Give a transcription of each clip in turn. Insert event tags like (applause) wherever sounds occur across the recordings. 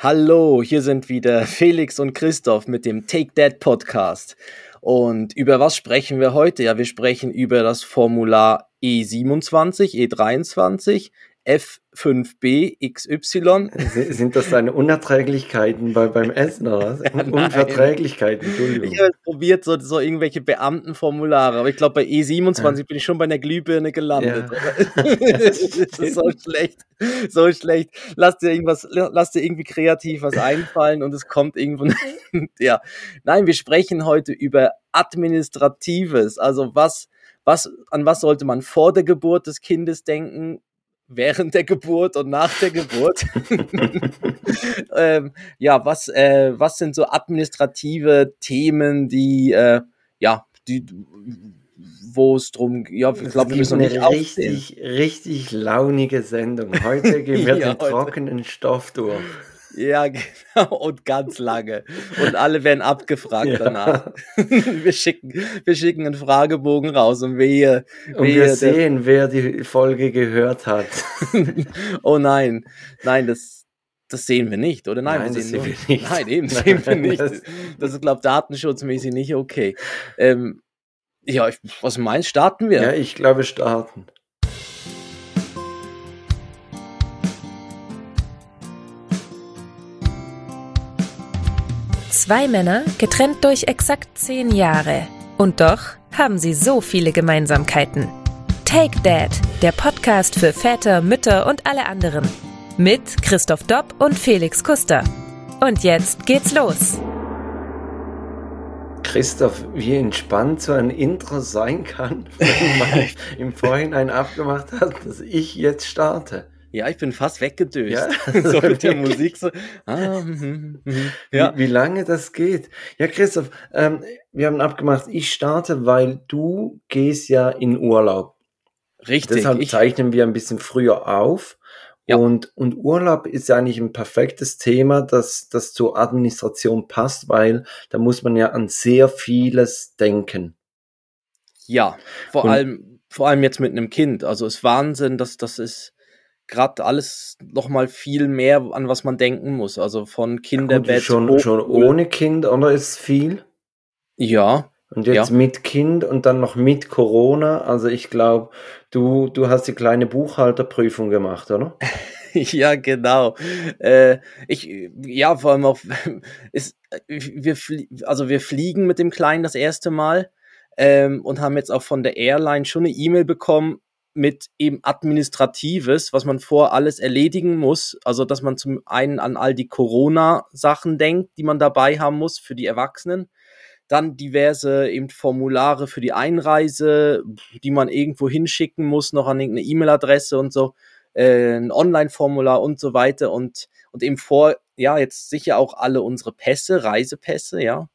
Hallo, hier sind wieder (laughs) Felix und Christoph mit dem Take That Podcast. Und über was sprechen wir heute? Ja, wir sprechen über das Formular E27, E23, F5B XY. Sind das deine Unerträglichkeiten bei, beim Essen oder was? (laughs) Unverträglichkeiten, Entschuldigung. Ich habe probiert, so, so irgendwelche Beamtenformulare, aber ich glaube, bei E27 ja. bin ich schon bei einer Glühbirne gelandet. Ja. (laughs) das ist so schlecht. So schlecht. Lass dir irgendwas, lass dir irgendwie kreativ was einfallen und es kommt irgendwo. (laughs) ja. Nein, wir sprechen heute über Administratives. Also was, was, an was sollte man vor der Geburt des Kindes denken? Während der Geburt und nach der Geburt. (laughs) ähm, ja, was, äh, was sind so administrative Themen, die, äh, ja, die, wo es drum, ja, ich glaube, wir müssen eine richtig, richtig launige Sendung. Heute gehen wir (laughs) ja, den trockenen Stoff durch. Ja, (laughs) genau, und ganz lange. Und alle werden abgefragt (laughs) ja. danach. (laughs) wir, schicken, wir schicken einen Fragebogen raus und wir, und wir sehen, wer die Folge gehört hat. oh nein, nein, das, das sehen wir nicht, oder? Nein, nein wir sehen, sehen wir nicht. Nein, eben sehen wir nicht. Das ist, glaube ich, datenschutzmäßig nicht okay. Ähm, ja, was meinst du, starten wir? Ja, ich glaube, starten. Zwei Männer, getrennt durch exakt zehn Jahre. Und doch haben sie so viele Gemeinsamkeiten. Take Dad, der Podcast für Väter, Mütter und alle anderen. Mit Christoph Dopp und Felix Kuster. Und jetzt geht's los. Christoph, wie entspannt so ein Intro sein kann, wenn man (laughs) im Vorhinein abgemacht hat, dass ich jetzt starte. Ja, ich bin fast weggedöst. Ja? (laughs) so mit der Musik so. Ah, hm, hm, hm. Ja. Wie, wie, lange das geht. Ja, Christoph, ähm, wir haben abgemacht, ich starte, weil du gehst ja in Urlaub. Richtig. Deshalb ich, zeichnen wir ein bisschen früher auf. Ja. Und, und Urlaub ist ja eigentlich ein perfektes Thema, das, das zur Administration passt, weil da muss man ja an sehr vieles denken. Ja, vor und, allem, vor allem jetzt mit einem Kind. Also es ist Wahnsinn, dass das ist gerade alles noch mal viel mehr, an was man denken muss. Also von Kinderbett. Ja, schon, schon ohne Kind, oder ist viel? Ja. Und jetzt ja. mit Kind und dann noch mit Corona. Also ich glaube, du, du hast die kleine Buchhalterprüfung gemacht, oder? (laughs) ja, genau. Äh, ich, ja, vor allem auch, (laughs) ist, wir, also wir fliegen mit dem Kleinen das erste Mal ähm, und haben jetzt auch von der Airline schon eine E-Mail bekommen, mit eben Administratives, was man vor alles erledigen muss. Also, dass man zum einen an all die Corona-Sachen denkt, die man dabei haben muss für die Erwachsenen. Dann diverse eben Formulare für die Einreise, die man irgendwo hinschicken muss, noch an irgendeine E-Mail-Adresse und so, äh, ein Online-Formular und so weiter. Und, und eben vor, ja, jetzt sicher auch alle unsere Pässe, Reisepässe, ja,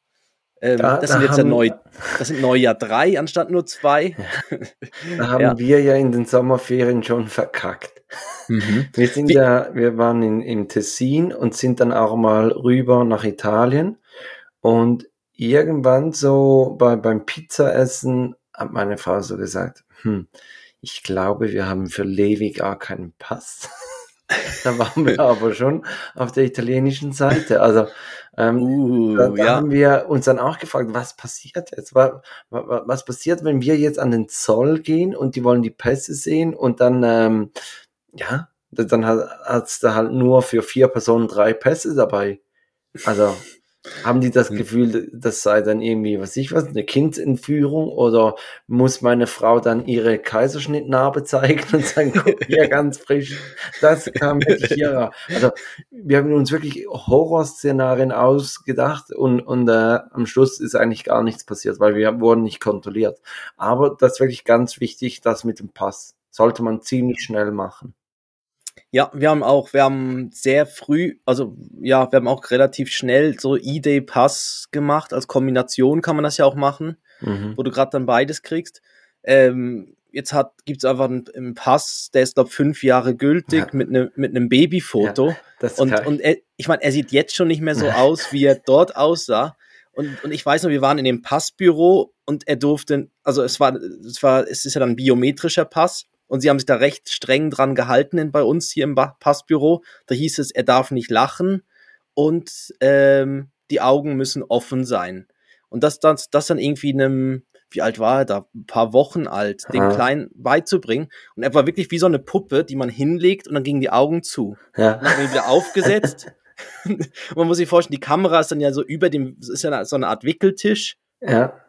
ähm, da, das da sind jetzt haben, ja neu, das sind Neujahr drei anstatt nur zwei. (laughs) Da haben ja. wir ja in den Sommerferien schon verkackt. Mhm. Wir sind Wie, ja, wir waren in, im Tessin und sind dann auch mal rüber nach Italien. Und irgendwann so bei, beim Pizzaessen hat meine Frau so gesagt, hm, ich glaube, wir haben für Levi gar keinen Pass. (laughs) da waren wir aber schon auf der italienischen Seite. Also ähm, uh, da, da ja. haben wir uns dann auch gefragt, was passiert jetzt? Was, was passiert, wenn wir jetzt an den Zoll gehen und die wollen die Pässe sehen und dann, ähm, ja, dann hat es da halt nur für vier Personen drei Pässe dabei. Also haben die das hm. Gefühl, das sei dann irgendwie, was ich was, eine Kindsentführung oder muss meine Frau dann ihre Kaiserschnittnarbe zeigen und sagen, (laughs) guck hier ganz frisch, das kam wirklich hier. Also wir haben uns wirklich Horrorszenarien ausgedacht und, und äh, am Schluss ist eigentlich gar nichts passiert, weil wir wurden nicht kontrolliert. Aber das ist wirklich ganz wichtig, das mit dem Pass. Sollte man ziemlich schnell machen. Ja, wir haben auch, wir haben sehr früh, also ja, wir haben auch relativ schnell so ID-Pass gemacht. Als Kombination kann man das ja auch machen, mhm. wo du gerade dann beides kriegst. Ähm, jetzt hat gibt's einfach einen, einen, Pass, der ist glaube fünf Jahre gültig ja. mit einem mit einem Babyfoto. Ja, und und er, ich meine, er sieht jetzt schon nicht mehr so (laughs) aus, wie er dort aussah. Und, und ich weiß noch, wir waren in dem Passbüro und er durfte, also es war, es war, es ist ja dann ein biometrischer Pass und sie haben sich da recht streng dran gehalten in, bei uns hier im Passbüro. Da hieß es, er darf nicht lachen und ähm, die Augen müssen offen sein. Und das, das, das dann irgendwie einem, wie alt war er da? Ein paar Wochen alt, dem Kleinen beizubringen. Und er war wirklich wie so eine Puppe, die man hinlegt und dann gingen die Augen zu. Ja. Und dann wieder aufgesetzt. (laughs) man muss sich vorstellen, die Kamera ist dann ja so über dem, ist ja so eine Art Wickeltisch. Ja.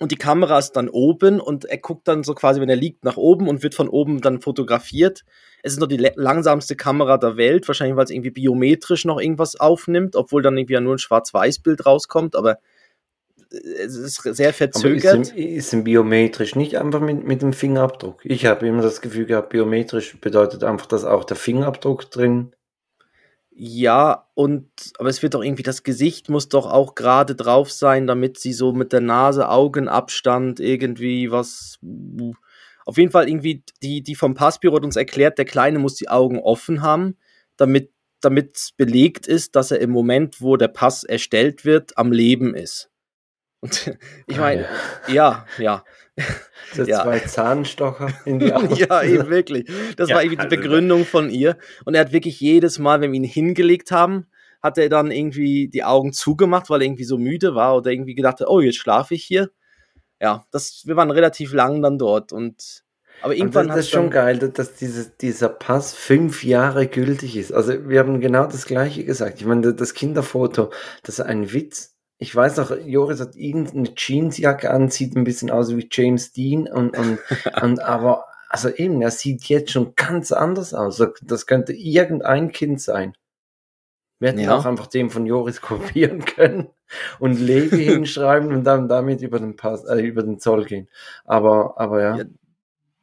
Und die Kamera ist dann oben und er guckt dann so quasi, wenn er liegt, nach oben und wird von oben dann fotografiert. Es ist noch die langsamste Kamera der Welt, wahrscheinlich weil es irgendwie biometrisch noch irgendwas aufnimmt, obwohl dann irgendwie ja nur ein Schwarz-Weiß-Bild rauskommt, aber es ist sehr verzögert. ist, ist ein biometrisch nicht einfach mit, mit dem Fingerabdruck? Ich habe immer das Gefühl gehabt, biometrisch bedeutet einfach, dass auch der Fingerabdruck drin ja, und aber es wird doch irgendwie, das Gesicht muss doch auch gerade drauf sein, damit sie so mit der Nase, Augenabstand irgendwie was. Auf jeden Fall irgendwie, die, die vom Passbüro hat uns erklärt, der Kleine muss die Augen offen haben, damit damit belegt ist, dass er im Moment, wo der Pass erstellt wird, am Leben ist. Und (laughs) ich meine, ah, ja, ja. (laughs) So ja. zwei Zahnstocher in die (laughs) Augen. ja, eben wirklich. Das ja, war irgendwie die also Begründung von ihr. Und er hat wirklich jedes Mal, wenn wir ihn hingelegt haben, hat er dann irgendwie die Augen zugemacht, weil er irgendwie so müde war oder irgendwie gedacht hat, oh, jetzt schlafe ich hier. Ja, das, wir waren relativ lang dann dort und aber irgendwann das, das ist schon geil, dass dieses, dieser Pass fünf Jahre gültig ist. Also wir haben genau das Gleiche gesagt. Ich meine, das Kinderfoto, das ist ein Witz ich weiß noch, Joris hat irgendeine Jeansjacke an, sieht ein bisschen aus wie James Dean und, und, (laughs) und aber, also eben, er sieht jetzt schon ganz anders aus. Das könnte irgendein Kind sein. Wir hätten ja. auch einfach den von Joris kopieren können und Levi (laughs) hinschreiben und dann damit über den Pass, äh, über den Zoll gehen. Aber, aber ja. ja.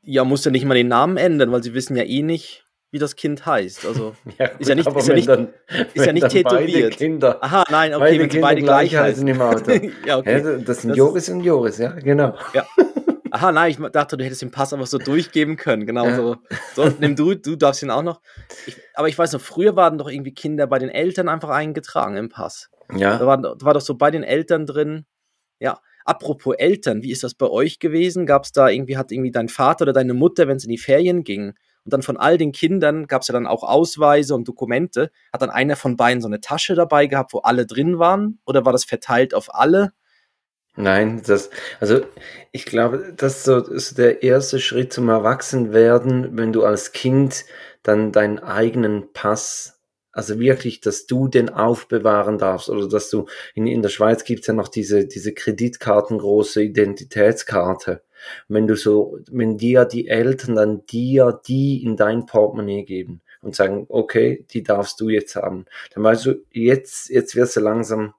Ja, muss ja nicht mal den Namen ändern, weil sie wissen ja eh nicht, wie das Kind heißt. Also (laughs) ja, gut, ist ja nicht, ist ja nicht, dann, ist ja nicht tätowiert. Kinder, Aha, nein, okay, beide wenn sie beide gleich heißen im Auto. (laughs) ja, okay. Ja, das sind das Joris und Joris, ja, genau. Ja. Aha, nein, ich dachte, du hättest den Pass einfach so durchgeben können. Genau so. So, nimm du, du darfst ihn auch noch. Ich, aber ich weiß noch, früher waren doch irgendwie Kinder bei den Eltern einfach eingetragen im Pass. Ja. Da war, da war doch so bei den Eltern drin. Ja. Apropos Eltern, wie ist das bei euch gewesen? Gab es da irgendwie, hat irgendwie dein Vater oder deine Mutter, wenn es in die Ferien ging, und dann von all den Kindern gab es ja dann auch Ausweise und Dokumente. Hat dann einer von beiden so eine Tasche dabei gehabt, wo alle drin waren? Oder war das verteilt auf alle? Nein, das, also ich glaube, das ist so, ist der erste Schritt zum Erwachsenwerden, wenn du als Kind dann deinen eigenen Pass, also wirklich, dass du den aufbewahren darfst oder dass du, in, in der Schweiz gibt es ja noch diese, diese Kreditkartengroße Identitätskarte wenn du so, wenn dir die Eltern dann dir die in dein Portemonnaie geben und sagen, okay, die darfst du jetzt haben, dann weißt du, jetzt, jetzt wirst du langsam,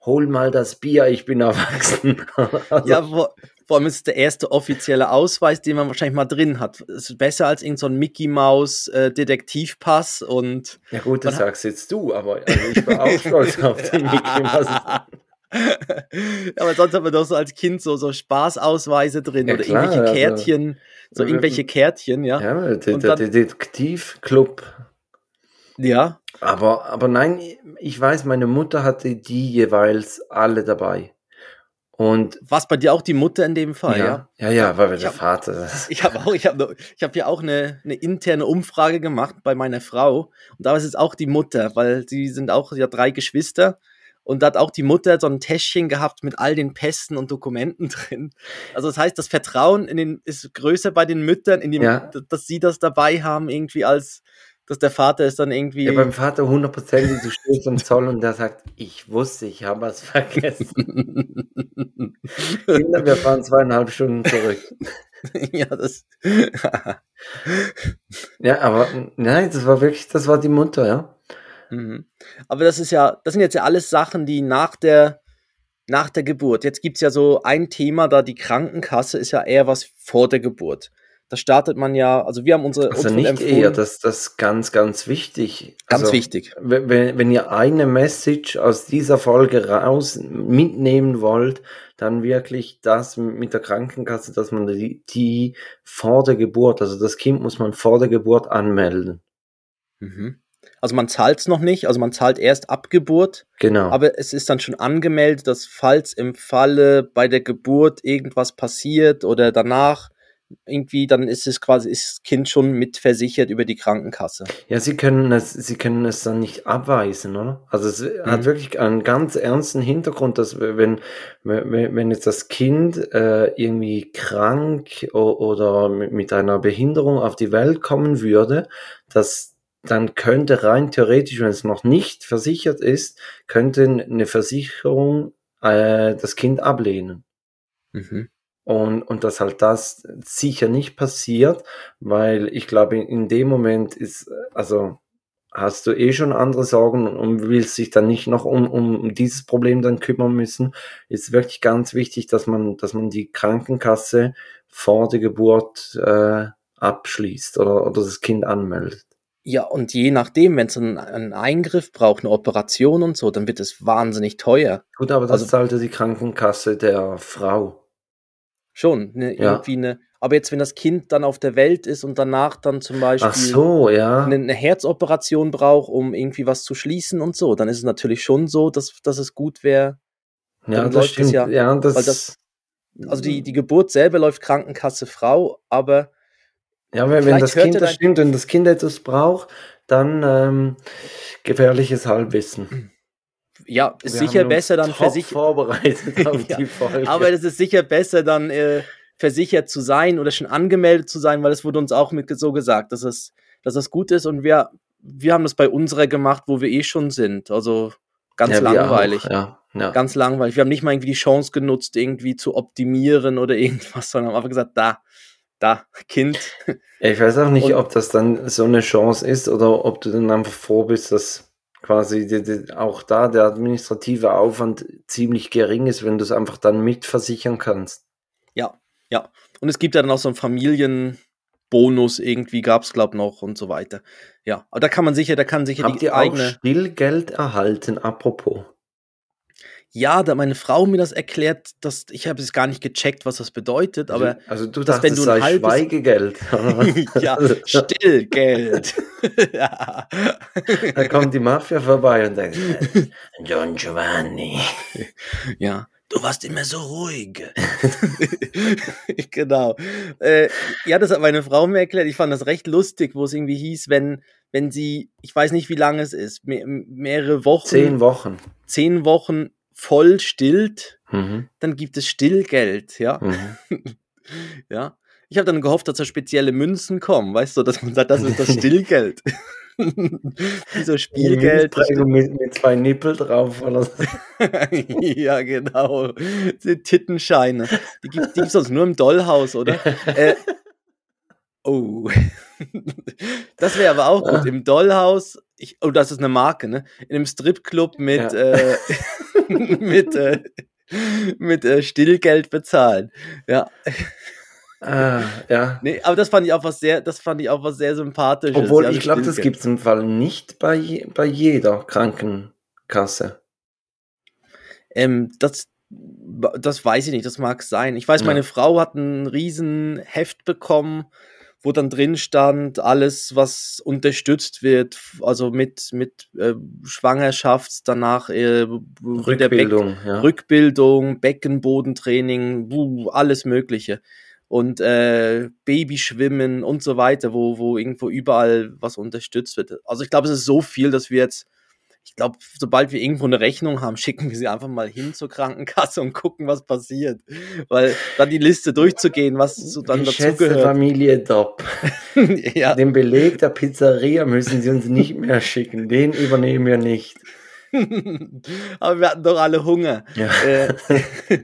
hol mal das Bier, ich bin (laughs) erwachsen. also, ja, vor, vor allem ist es der erste offizielle Ausweis, den man wahrscheinlich mal drin hat. Es ist besser als irgendein so Mickey Maus äh, Detektivpass und. Ja gut, das sagst jetzt du, aber also ich bin auch stolz auf den Mickey Maus. (laughs) aber sonst hat man doch so als Kind so, so Spaßausweise drin ja, oder klar, irgendwelche also Kärtchen, also, so irgendwelche Kärtchen, ja. Ja, der, der Detektivclub. Ja. Aber, aber nein, ich weiß, meine Mutter hatte die jeweils alle dabei. Und was bei dir auch die Mutter in dem Fall, ja? Ja, ja, ja war der hab, Vater. (laughs) Ich habe auch, ich habe, ich habe ja auch eine, eine interne Umfrage gemacht bei meiner Frau und da ist es auch die Mutter, weil sie sind auch ja drei Geschwister und da hat auch die Mutter so ein Täschchen gehabt mit all den Pässen und Dokumenten (laughs) drin. Also das heißt, das Vertrauen in den, ist größer bei den Müttern, in dem, ja. dass sie das dabei haben, irgendwie als dass der Vater ist dann irgendwie. Ja, beim Vater hundertprozentig, du stehst am Zoll und der sagt, ich wusste, ich habe was vergessen. (laughs) Kinder, wir fahren zweieinhalb Stunden zurück. (laughs) ja, das. ja, aber nein, das war wirklich, das war die Mutter, ja. Mhm. Aber das ist ja, das sind jetzt ja alles Sachen, die nach der, nach der Geburt. Jetzt gibt es ja so ein Thema, da die Krankenkasse ist ja eher was vor der Geburt. Da startet man ja, also wir haben unsere. Also nicht eher, das, das ist ganz, ganz wichtig. Ganz also, wichtig. Wenn, wenn ihr eine Message aus dieser Folge raus mitnehmen wollt, dann wirklich das mit der Krankenkasse, dass man die, die vor der Geburt, also das Kind muss man vor der Geburt anmelden. Mhm. Also man zahlt es noch nicht, also man zahlt erst ab Geburt. Genau. Aber es ist dann schon angemeldet, dass falls im Falle bei der Geburt irgendwas passiert oder danach irgendwie, dann ist es quasi, ist das Kind schon mitversichert über die Krankenkasse. Ja, sie können es, sie können es dann nicht abweisen, oder? Also es mhm. hat wirklich einen ganz ernsten Hintergrund, dass wenn, wenn, wenn jetzt das Kind äh, irgendwie krank oder mit einer Behinderung auf die Welt kommen würde, dass dann könnte rein theoretisch, wenn es noch nicht versichert ist, könnte eine Versicherung äh, das Kind ablehnen. Mhm. Und, und dass halt das sicher nicht passiert, weil ich glaube, in, in dem Moment ist, also hast du eh schon andere Sorgen und willst dich dann nicht noch um, um dieses Problem dann kümmern müssen, ist wirklich ganz wichtig, dass man, dass man die Krankenkasse vor der Geburt äh, abschließt oder, oder das Kind anmeldet. Ja, und je nachdem, wenn es einen, einen, Eingriff braucht, eine Operation und so, dann wird es wahnsinnig teuer. Gut, aber das also, zahlte die Krankenkasse der Frau. Schon, ne, ja. irgendwie eine. Aber jetzt, wenn das Kind dann auf der Welt ist und danach dann zum Beispiel so, ja. eine, eine, Herzoperation braucht, um irgendwie was zu schließen und so, dann ist es natürlich schon so, dass, dass es gut wäre. Ja, das stimmt. Ja, ja das, das, also die, die Geburt selber läuft Krankenkasse Frau, aber ja, wenn, wenn das Kind das stimmt, wenn das Kind etwas braucht, dann ähm, gefährliches Halbwissen. Ja, ist Wir sicher besser dann versichert. vorbereitet (laughs) auf ja, die Folge. Aber es ist sicher besser dann äh, versichert zu sein oder schon angemeldet zu sein, weil es wurde uns auch mit so gesagt, dass es, dass es gut ist und wir, wir haben das bei unserer gemacht, wo wir eh schon sind. Also ganz ja, langweilig. Auch, ja. Ja. Ganz langweilig. Wir haben nicht mal irgendwie die Chance genutzt, irgendwie zu optimieren oder (laughs) irgendwas, sondern haben einfach gesagt, da, da, Kind. ich weiß auch nicht, und, ob das dann so eine Chance ist oder ob du dann einfach froh bist, dass quasi die, die, auch da der administrative Aufwand ziemlich gering ist, wenn du es einfach dann mitversichern kannst. Ja, ja. Und es gibt ja dann auch so einen Familienbonus, irgendwie gab es, glaube ich, noch und so weiter. Ja, aber da kann man sicher, da kann sicher Habt die ihr eigene. Auch Stillgeld erhalten, apropos. Ja, da meine Frau mir das erklärt, dass ich habe es gar nicht gecheckt, was das bedeutet, also, aber also du dass, wenn du ein halbes Schweigegeld. (laughs) ja, Stillgeld. (laughs) ja. Da kommt die Mafia vorbei und sagt, Don Giovanni. Ja, du warst immer so ruhig. (laughs) genau. Äh, ja, das hat meine Frau mir erklärt. Ich fand das recht lustig, wo es irgendwie hieß, wenn, wenn sie, ich weiß nicht, wie lange es ist, mehr, mehrere Wochen. Zehn Wochen. Zehn Wochen voll stillt, mhm. dann gibt es Stillgeld, ja. Mhm. (laughs) ja. Ich habe dann gehofft, dass da spezielle Münzen kommen, weißt du, dass man sagt, das ist das (laughs) Stillgeld. (laughs) Wie so Spielgeld. Mit, mit, zwei Nippel drauf oder so. ja, genau. Die Tittenscheine. Die gibt es sonst nur im Dollhaus, oder? äh, oh. das wäre aber auch gut. Im Dollhaus, ich, oh, das ist eine Marke, ne? In einem Stripclub mit, ja. äh, (laughs) mit, äh, mit äh, Stillgeld bezahlen. Ja. Ah, ja. Nee, aber das fand ich auch was sehr, das fand ich auch was sehr sympathisches. Obwohl, ja, ich glaube, das gibt es im Fall nicht bei, bei jeder Krankenkasse. Ähm, das, das weiß ich nicht, das mag sein. Ich weiß, ja. meine Frau hat ein riesen Heft bekommen, wo dann drin stand, alles, was unterstützt wird, also mit, mit äh, Schwangerschaft, danach äh, Rückbildung, Beck ja. Rückbildung, Beckenbodentraining, buh, alles Mögliche. Und äh, Babyschwimmen und so weiter, wo, wo irgendwo überall was unterstützt wird. Also ich glaube, es ist so viel, dass wir jetzt ich glaube, sobald wir irgendwo eine Rechnung haben, schicken wir sie einfach mal hin zur Krankenkasse und gucken, was passiert. Weil dann die Liste durchzugehen, was so dann dazu gehört. Familie Dopp. (laughs) ja. Den Beleg der Pizzeria müssen sie uns nicht mehr schicken. Den übernehmen wir nicht. (laughs) Aber wir hatten doch alle Hunger. Ja. Äh, (laughs)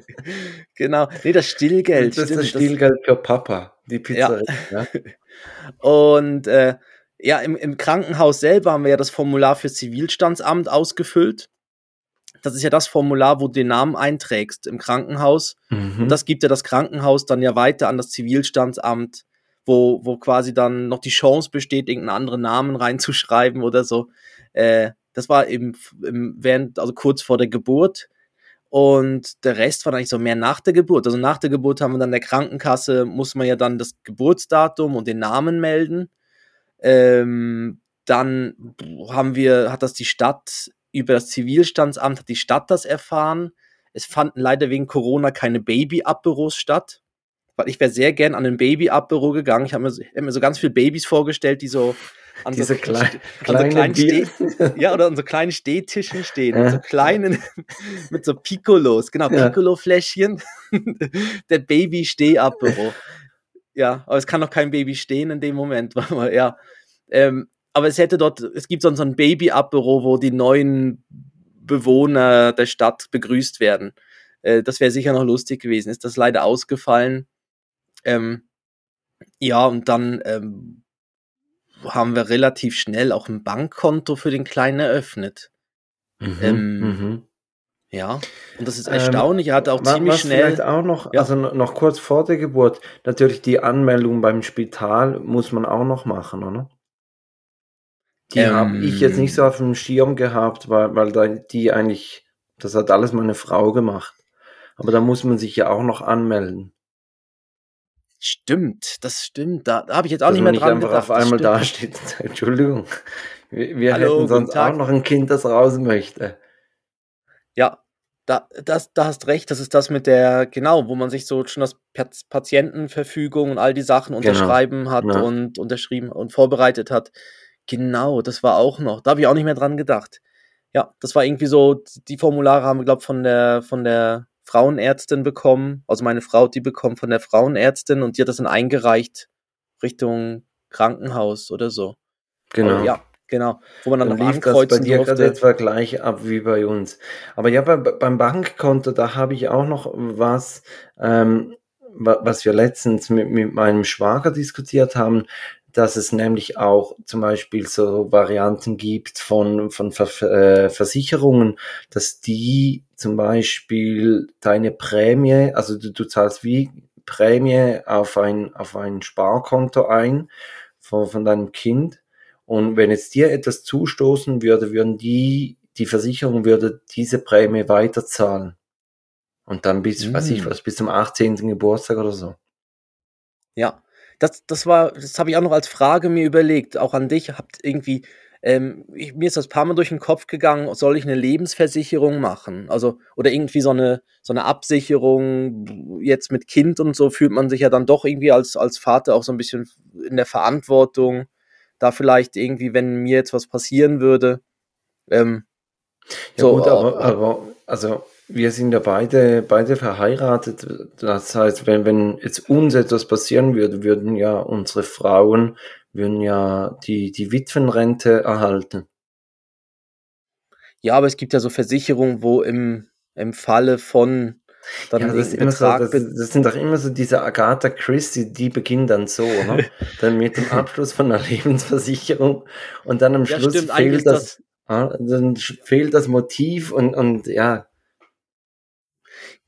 genau. Nee, das Stillgeld. Das ist das Stillgeld für Papa, die Pizzeria. Ja. Und äh, ja, im, im Krankenhaus selber haben wir ja das Formular für Zivilstandsamt ausgefüllt. Das ist ja das Formular, wo du den Namen einträgst im Krankenhaus. Mhm. Und das gibt ja das Krankenhaus dann ja weiter an das Zivilstandsamt, wo, wo quasi dann noch die Chance besteht, irgendeinen anderen Namen reinzuschreiben oder so. Äh, das war eben im, während, also kurz vor der Geburt. Und der Rest war eigentlich so mehr nach der Geburt. Also nach der Geburt haben wir dann der Krankenkasse, muss man ja dann das Geburtsdatum und den Namen melden. Ähm, dann haben wir, hat das die Stadt über das Zivilstandsamt, hat die Stadt das erfahren. Es fanden leider wegen Corona keine Baby-Abbüros statt, weil ich wäre sehr gern an ein Baby-Abbüro gegangen. Ich habe mir, hab mir so ganz viele Babys vorgestellt, die so an Diese so, klein, an so kleinen Steh, ja, oder an so kleinen Stehtischen stehen, ja. mit so kleinen, (laughs) mit so Piccolos, genau, Piccolo-Fläschchen, (laughs) der Baby-Steh-Abbüro. Ja, aber es kann noch kein Baby stehen in dem Moment, (laughs) weil, ja. Ähm, aber es hätte dort, es gibt so ein Baby-Abbüro, wo die neuen Bewohner der Stadt begrüßt werden. Äh, das wäre sicher noch lustig gewesen. Ist das leider ausgefallen. Ähm, ja, und dann ähm, haben wir relativ schnell auch ein Bankkonto für den Kleinen eröffnet. Mhm, ähm, mhm. Ja, und das ist ähm, erstaunlich. Er hat auch was, ziemlich schnell. Vielleicht auch noch, ja. also noch kurz vor der Geburt, natürlich die Anmeldung beim Spital muss man auch noch machen, oder? Die ähm, habe ich jetzt nicht so auf dem Schirm gehabt, weil, weil die eigentlich, das hat alles meine Frau gemacht. Aber da muss man sich ja auch noch anmelden. Stimmt, das stimmt. Da, da habe ich jetzt auch Dass nicht mehr dran nicht gedacht. auf einmal da steht (laughs) Entschuldigung, wir, wir Hallo, hätten sonst auch noch ein Kind, das raus möchte. Ja, da, das, da hast recht, das ist das mit der, genau, wo man sich so schon das Patientenverfügung und all die Sachen genau, unterschreiben genau. hat ja. und unterschrieben und vorbereitet hat. Genau, das war auch noch. Da habe ich auch nicht mehr dran gedacht. Ja, das war irgendwie so, die Formulare haben wir, glaube ich, von der, von der Frauenärztin bekommen, also meine Frau die bekommen von der Frauenärztin und die hat das dann eingereicht Richtung Krankenhaus oder so. Genau. Aber ja, genau. Wo man dann, dann lief das bei dir gerade etwa gleich ab wie bei uns. Aber ja, bei, beim Bankkonto, da habe ich auch noch was, ähm, was wir letztens mit, mit meinem Schwager diskutiert haben dass es nämlich auch zum Beispiel so Varianten gibt von, von Ver äh, Versicherungen, dass die zum Beispiel deine Prämie, also du, du zahlst wie Prämie auf ein, auf ein Sparkonto ein von, von deinem Kind. Und wenn jetzt dir etwas zustoßen würde, würden die, die Versicherung würde diese Prämie weiterzahlen. Und dann bis, mm. weiß ich mm. was, bis zum 18. Geburtstag oder so. Ja, das, das war, das habe ich auch noch als Frage mir überlegt, auch an dich. Habt irgendwie, ähm, ich, mir ist das paar Mal durch den Kopf gegangen, soll ich eine Lebensversicherung machen? Also, oder irgendwie so eine, so eine Absicherung, jetzt mit Kind und so fühlt man sich ja dann doch irgendwie als, als Vater auch so ein bisschen in der Verantwortung, da vielleicht irgendwie, wenn mir jetzt was passieren würde. Ähm, ja, so, gut, aber, aber also wir sind ja beide, beide verheiratet. Das heißt, wenn, wenn jetzt uns etwas passieren würde, würden ja unsere Frauen würden ja die, die Witwenrente erhalten. Ja, aber es gibt ja so Versicherungen, wo im, im Falle von dann ja, das, so, das, das, sind doch immer so diese Agatha Christie, die beginnen dann so, ne? (laughs) dann mit dem Abschluss von einer Lebensversicherung und dann am Schluss ja, fehlt das, das, dann fehlt das Motiv und, und ja,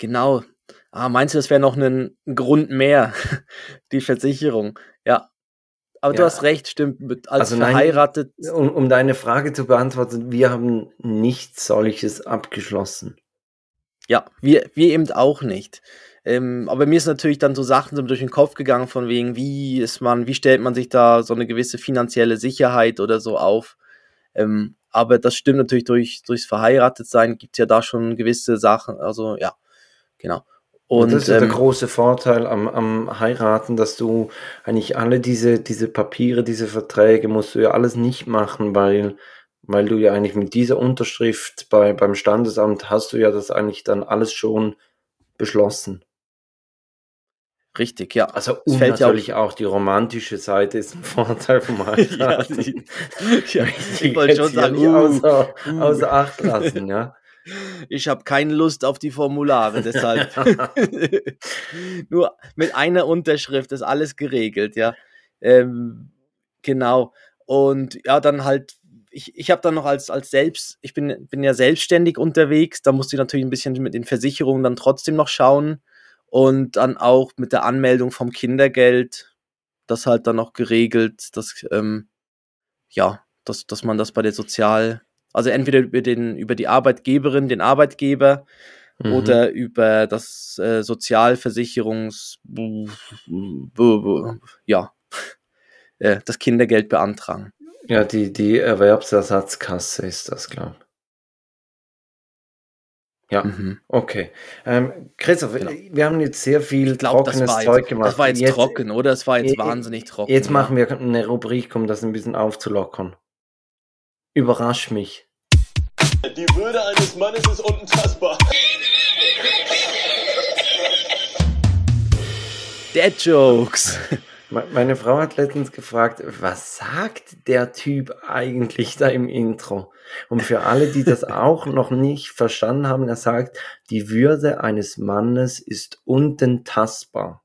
Genau. Ah, meinst du, das wäre noch ein Grund mehr, (laughs) die Versicherung? Ja. Aber ja. du hast recht, stimmt. Als also verheiratet. Nein, um, um deine Frage zu beantworten, wir haben nichts solches abgeschlossen. Ja, wir, wir eben auch nicht. Ähm, aber mir ist natürlich dann so Sachen so durch den Kopf gegangen, von wegen, wie ist man, wie stellt man sich da so eine gewisse finanzielle Sicherheit oder so auf? Ähm, aber das stimmt natürlich durch, durchs Verheiratetsein gibt es ja da schon gewisse Sachen, also ja, Genau. Und, und das ist ähm, der große Vorteil am, am Heiraten, dass du eigentlich alle diese, diese Papiere, diese Verträge musst du ja alles nicht machen, weil, weil du ja eigentlich mit dieser Unterschrift bei, beim Standesamt hast du ja das eigentlich dann alles schon beschlossen. Richtig, ja. Also und fällt natürlich ja auch, auch, die romantische Seite ist ein (laughs) Vorteil vom Heiraten. (laughs) ja, die, (laughs) ja, ich wollte schon sagen, uh, außer, uh. außer Acht lassen, ja. Ich habe keine Lust auf die Formulare, deshalb. Nur mit einer Unterschrift ist alles geregelt, ja. Ähm, genau. Und ja, dann halt, ich, ich habe dann noch als, als selbst, ich bin, bin ja selbstständig unterwegs, da musste ich natürlich ein bisschen mit den Versicherungen dann trotzdem noch schauen. Und dann auch mit der Anmeldung vom Kindergeld, das halt dann noch geregelt, dass, ähm, ja, dass, dass man das bei der Sozial, also entweder über, den, über die Arbeitgeberin, den Arbeitgeber mhm. oder über das äh, Sozialversicherungs, ja, (laughs) äh, das Kindergeld beantragen. Ja, die, die Erwerbsersatzkasse ist das, glaube ich. Ja, mhm. okay. Ähm, Christoph, genau. wir haben jetzt sehr viel glaub, trockenes Zeug jetzt, gemacht. Das war jetzt, jetzt, trocken, oder? Es war jetzt wahnsinnig trocken. Jetzt ja. machen wir eine Rubrik, um das ein bisschen aufzulockern. Überrasch mich. Die Würde eines Mannes ist unentastbar. Dead Jokes. (laughs) Meine Frau hat letztens gefragt, was sagt der Typ eigentlich da im Intro? Und für alle, die das (laughs) auch noch nicht verstanden haben, er sagt, die Würde eines Mannes ist unentastbar.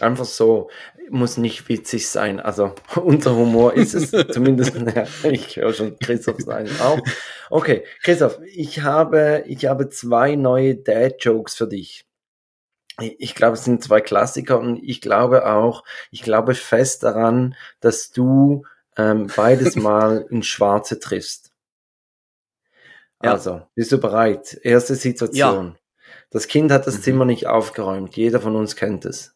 Einfach so, muss nicht witzig sein. Also (laughs) unser Humor ist es (laughs) zumindest. Ja, ich höre schon Christoph sein auch. Okay, Christoph, ich habe, ich habe zwei neue Dad-Jokes für dich ich glaube, es sind zwei Klassiker und ich glaube auch, ich glaube fest daran, dass du ähm, beides (laughs) mal ins Schwarze triffst. Ja. Also, bist du bereit? Erste Situation. Ja. Das Kind hat das mhm. Zimmer nicht aufgeräumt. Jeder von uns kennt es.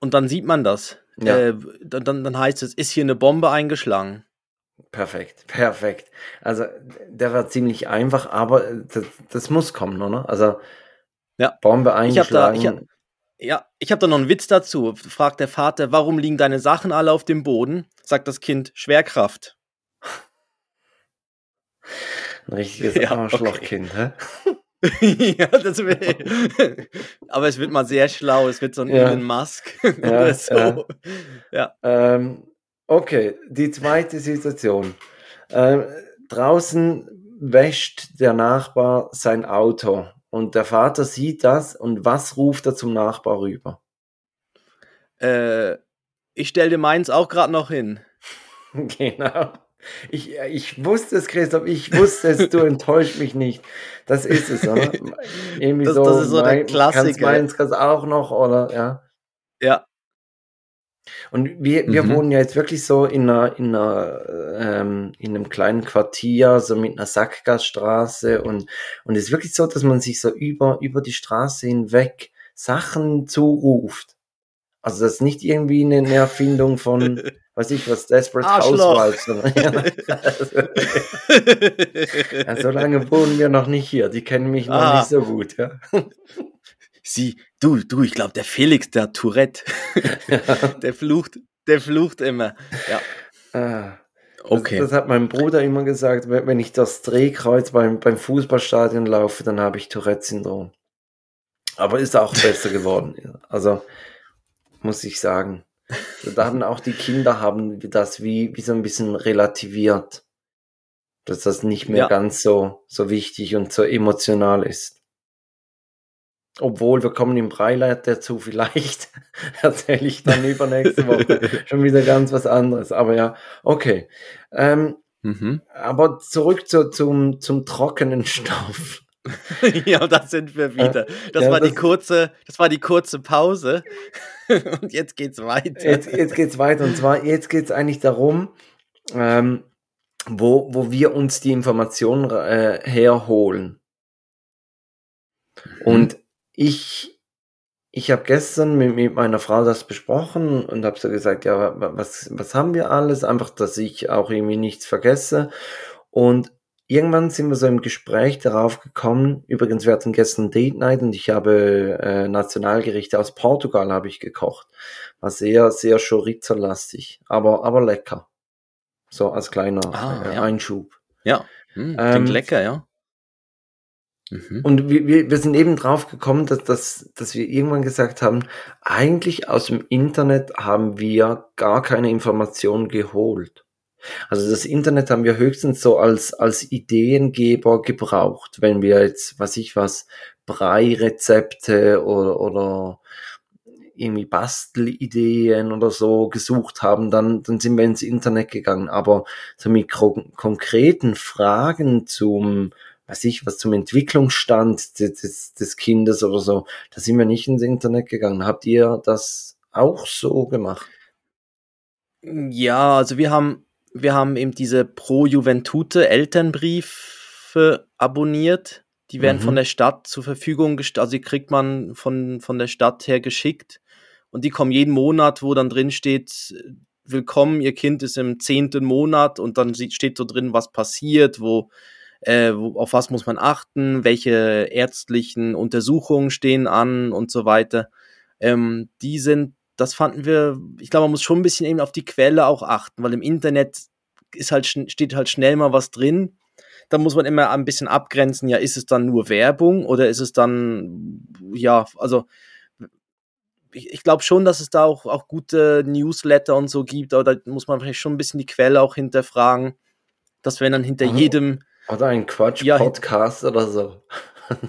Und dann sieht man das. Ja. Äh, dann, dann heißt es, ist hier eine Bombe eingeschlagen. Perfekt, (laughs) perfekt. Also, der war ziemlich einfach, aber das, das muss kommen, oder? Also, ja. Bombe eingeschlagen. Ich hab da, ich hab, ja, ich habe da noch einen Witz dazu. Fragt der Vater, warum liegen deine Sachen alle auf dem Boden? Sagt das Kind, Schwerkraft. Ein richtiges (laughs) ja, Arschlochkind, okay. hä? (laughs) ja, das will. (laughs) Aber es wird mal sehr schlau. Es wird so ein ja. Elon Musk oder so. Ja. ja. Ähm, okay, die zweite Situation. Ähm, draußen wäscht der Nachbar sein Auto und der Vater sieht das und was ruft er zum Nachbar rüber? Äh, ich stell dir meins auch gerade noch hin. (laughs) genau. Ich, ich wusste es, Christoph, ich wusste es, du (laughs) enttäuscht mich nicht. Das ist es, oder? (laughs) Irgendwie das, so, das ist so der Klassiker. Kannst meins kannst auch noch, oder? Ja. Ja, und wir, wir mhm. wohnen ja jetzt wirklich so in einer, in einer, ähm, in einem kleinen Quartier, so mit einer Sackgassstraße und, und es ist wirklich so, dass man sich so über, über die Straße hinweg Sachen zuruft. Also das ist nicht irgendwie eine Erfindung von, (laughs) weiß ich was, Desperate Arschloch. Housewives. (laughs) (laughs) ja, so lange wohnen wir noch nicht hier, die kennen mich noch ah. nicht so gut. Ja. Sie, du, du, ich glaube, der Felix, der Tourette, (laughs) der flucht, der flucht immer. Ja. Ah, okay. Das, das, hat mein Bruder immer gesagt, wenn ich das Drehkreuz beim, beim Fußballstadion laufe, dann habe ich Tourette-Syndrom. Aber ist auch besser geworden. (laughs) Also, muss ich sagen. Da haben auch die Kinder haben das wie, wie so ein bisschen relativiert. Dass das nicht mehr ja. ganz so, so wichtig und so emotional ist. Obwohl, wir kommen im Breileid dazu, vielleicht (laughs) erzähle ich dann übernächste Woche (laughs) schon wieder ganz was anderes. Aber ja, okay. Ähm, mhm. Aber zurück zu, zum, zum trockenen Stoff. (laughs) ja, da sind wir wieder. Das ja, war das, die kurze, das war die kurze Pause. und jetzt geht's weiter. Jetzt, jetzt geht's weiter. Und zwar, jetzt geht's eigentlich darum, ähm, wo, wo wir uns die Informationen äh, herholen. Und ich, ich habe gestern mit, mit meiner Frau das besprochen und habe so gesagt, ja, was, was haben wir alles? Einfach, dass ich auch irgendwie nichts vergesse. Und irgendwann sind wir so im Gespräch darauf gekommen, übrigens, wir hatten gestern Date Night und ich habe äh, Nationalgerichte aus Portugal habe ich gekocht. War sehr, sehr Chorizo-lastig, aber, aber lecker. So als kleiner ah, äh, ja. Einschub. Ja, hm, klingt ähm, lecker, ja. Mhm. Und wir, wir, sind eben drauf gekommen, dass, dass, dass wir irgendwann gesagt haben, eigentlich aus dem Internet haben wir gar keine Informationen geholt. Also das Internet haben wir höchstens so als, als Ideengeber gebraucht, wenn wir jetzt, was ich was, Brei-Rezepte oder, oder irgendwie Bastelideen oder so gesucht haben, dann, dann sind wir ins Internet gegangen. Aber so mit konkreten Fragen zum, weiß ich, was zum Entwicklungsstand des, des, des Kindes oder so, da sind wir nicht ins Internet gegangen. Habt ihr das auch so gemacht? Ja, also wir haben, wir haben eben diese Pro Juventute Elternbriefe abonniert. Die werden mhm. von der Stadt zur Verfügung gestellt, also die kriegt man von, von der Stadt her geschickt. Und die kommen jeden Monat, wo dann drin steht, willkommen, ihr Kind ist im zehnten Monat und dann steht so drin, was passiert, wo äh, auf was muss man achten, welche ärztlichen Untersuchungen stehen an und so weiter. Ähm, die sind, das fanden wir, ich glaube, man muss schon ein bisschen eben auf die Quelle auch achten, weil im Internet ist halt, steht halt schnell mal was drin. Da muss man immer ein bisschen abgrenzen, ja, ist es dann nur Werbung oder ist es dann, ja, also ich, ich glaube schon, dass es da auch, auch gute Newsletter und so gibt, aber da muss man vielleicht schon ein bisschen die Quelle auch hinterfragen, dass wenn dann hinter mhm. jedem. Oder ein Quatsch-Podcast ja, oder so. (laughs)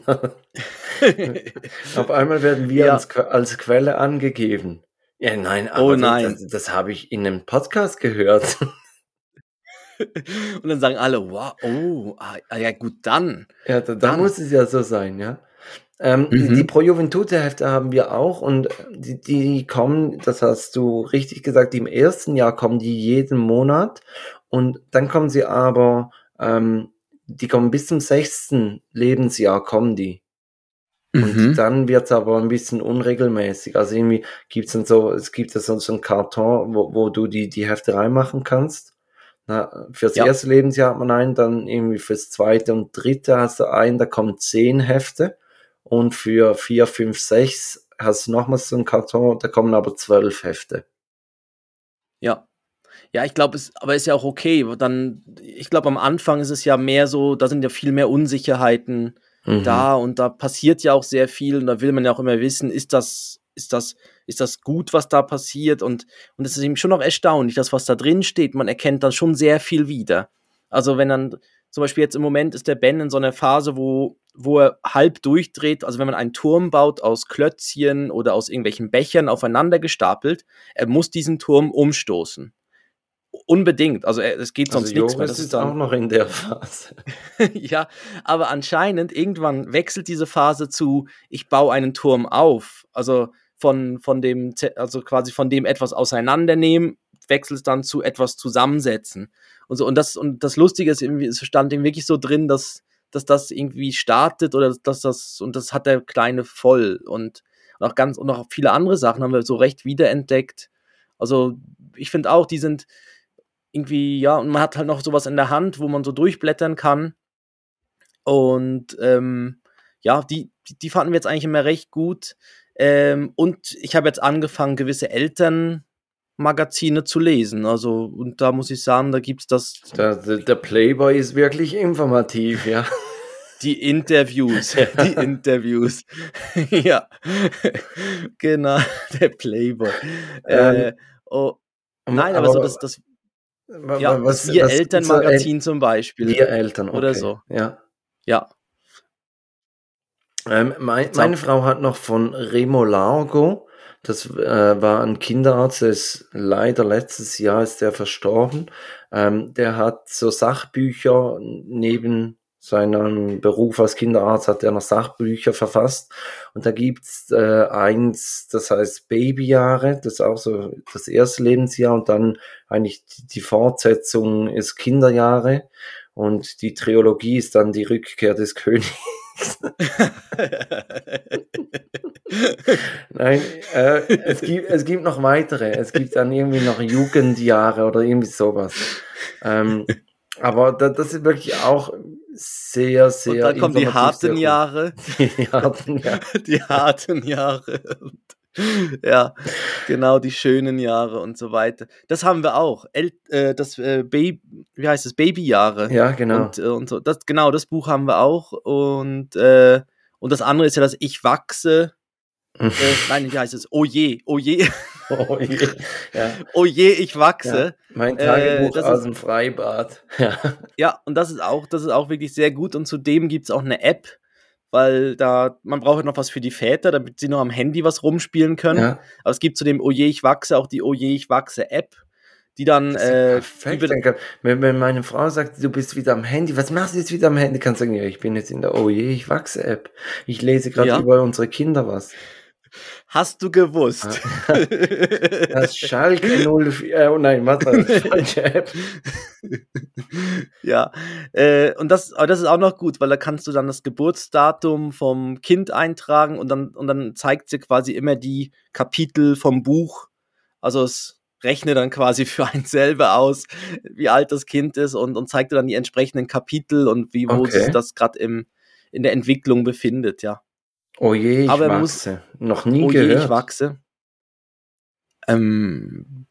Auf einmal werden wir ja. als, als, Quelle angegeben. Ja, nein, aber oh, nein. das, das habe ich in einem Podcast gehört. (laughs) Und dann sagen alle, wow, oh, ah, ah ja gut, dann. Ja, da, dann. muss es ja so sein, ja. Ähm, mhm. Die Pro Juventute Hefte haben wir auch und die, die kommen, das hast du richtig gesagt, im ersten Jahr kommen die jeden Monat und dann kommen sie aber, ähm, die kommen bis zum sechsten Lebensjahr kommen die. Und mhm. dann wird's aber ein bisschen unregelmäßig. Also irgendwie gibt's dann so, es gibt ja so, so ein Karton, wo, wo du die, die Hefte reinmachen kannst. Na, fürs ja. erste Lebensjahr hat man einen, dann irgendwie fürs zweite und dritte hast du einen, da kommen zehn Hefte. Und für 4, 5, 6 hast du nochmals so einen Karton, da kommen aber zwölf Hefte. Ja. Ja, ich glaube, es, aber ist ja auch okay. Dann, ich glaube, am Anfang ist es ja mehr so, da sind ja viel mehr Unsicherheiten mhm. da und da passiert ja auch sehr viel und da will man ja auch immer wissen, ist das, ist das, ist das gut, was da passiert? Und, und es ist eben schon noch erstaunlich, dass was da drin steht, man erkennt dann schon sehr viel wieder. Also wenn dann, zum Beispiel jetzt im Moment ist der Ben in so einer Phase, wo, wo er halb durchdreht. Also wenn man einen Turm baut aus Klötzchen oder aus irgendwelchen Bechern aufeinander gestapelt, er muss diesen Turm umstoßen. Unbedingt. Also es geht sonst also nichts mehr. Das ist dann, auch noch in der Phase. (laughs) (laughs) ja, aber anscheinend irgendwann wechselt diese Phase zu, ich baue einen Turm auf. Also von, von dem, also quasi von dem etwas auseinandernehmen, wechselt es dann zu etwas zusammensetzen und so. Und das, und das Lustige ist irgendwie, es stand eben wirklich so drin, dass, dass das irgendwie startet oder dass das, und das hat der Kleine voll. Und, und auch ganz, und auch viele andere Sachen haben wir so recht wiederentdeckt. Also, ich finde auch, die sind irgendwie, ja, und man hat halt noch sowas in der Hand, wo man so durchblättern kann. Und ähm, ja, die, die fanden wir jetzt eigentlich immer recht gut. Ähm, und ich habe jetzt angefangen, gewisse Eltern Magazine zu lesen. Also, und da muss ich sagen, da gibt es das. Der, der, Playboy ist wirklich informativ, ja. (laughs) Die Interviews, die (laughs) Interviews. (laughs) ja, genau, der Playboy. Ähm, äh, oh, nein, aber, aber, so das, das ja, was, Ihr Elternmagazin zum Beispiel. Ihr Eltern, okay. Oder so. Ja. Ja. Ähm, mein, meine Frau hat noch von Remo Largo das äh, war ein Kinderarzt, der ist leider letztes Jahr ist der verstorben. Ähm, der hat so Sachbücher neben seinem Beruf als Kinderarzt hat er noch Sachbücher verfasst und da gibt's äh, eins, das heißt Babyjahre, das ist auch so das erste Lebensjahr und dann eigentlich die Fortsetzung ist Kinderjahre und die Trilogie ist dann die Rückkehr des (laughs) Königs. (laughs) Nein, äh, es, gibt, es gibt noch weitere. Es gibt dann irgendwie noch Jugendjahre oder irgendwie sowas. Ähm, aber da, das ist wirklich auch sehr, sehr. Und dann kommen die harten Jahre. (laughs) Die harten Jahre. (laughs) Die harten Jahre. ja, genau, die schönen Jahre und so weiter. Das haben wir auch. El äh, das äh, Baby, wie heißt es? Babyjahre. Ja, genau. Und, äh, und so. das, genau, das Buch haben wir auch. Und, äh, und das andere ist ja das Ich wachse. (laughs) äh, nein, wie heißt es? Oh je, oh je. (laughs) Oh je, ja. oh je ich wachse. Ja, mein Tagebuch äh, aus ist, dem Freibad. (laughs) Ja. ja, und das ist auch, das ist auch wirklich sehr gut. Und zudem gibt es auch eine App, weil da, man braucht noch was für die Väter, damit sie noch am Handy was rumspielen können. Ja. Aber es gibt zu dem Oje, ich wachse auch die Oje, ich wachse App, die dann. Äh, perfekt. wenn, wenn meine Frau sagt, du bist wieder am Handy, was machst du jetzt wieder am Handy? Kannst du sagen, ja, ich bin jetzt in der Oje, ich wachse App. Ich lese gerade ja. über unsere Kinder was. Hast du gewusst? Ah. (laughs) Das Schalke 04, äh, oh nein, was war das? Falsche (laughs) App. Ja, äh, und das, aber das ist auch noch gut, weil da kannst du dann das Geburtsdatum vom Kind eintragen und dann, und dann zeigt sie quasi immer die Kapitel vom Buch. Also es rechne dann quasi für einen selber aus, wie alt das Kind ist und, und zeigt dann die entsprechenden Kapitel und wie, wo okay. sich das gerade im, in der Entwicklung befindet, ja. Oh je, ich Aber wachse. Muss, Noch nie oh gehört. Je, ich wachse. Ähm,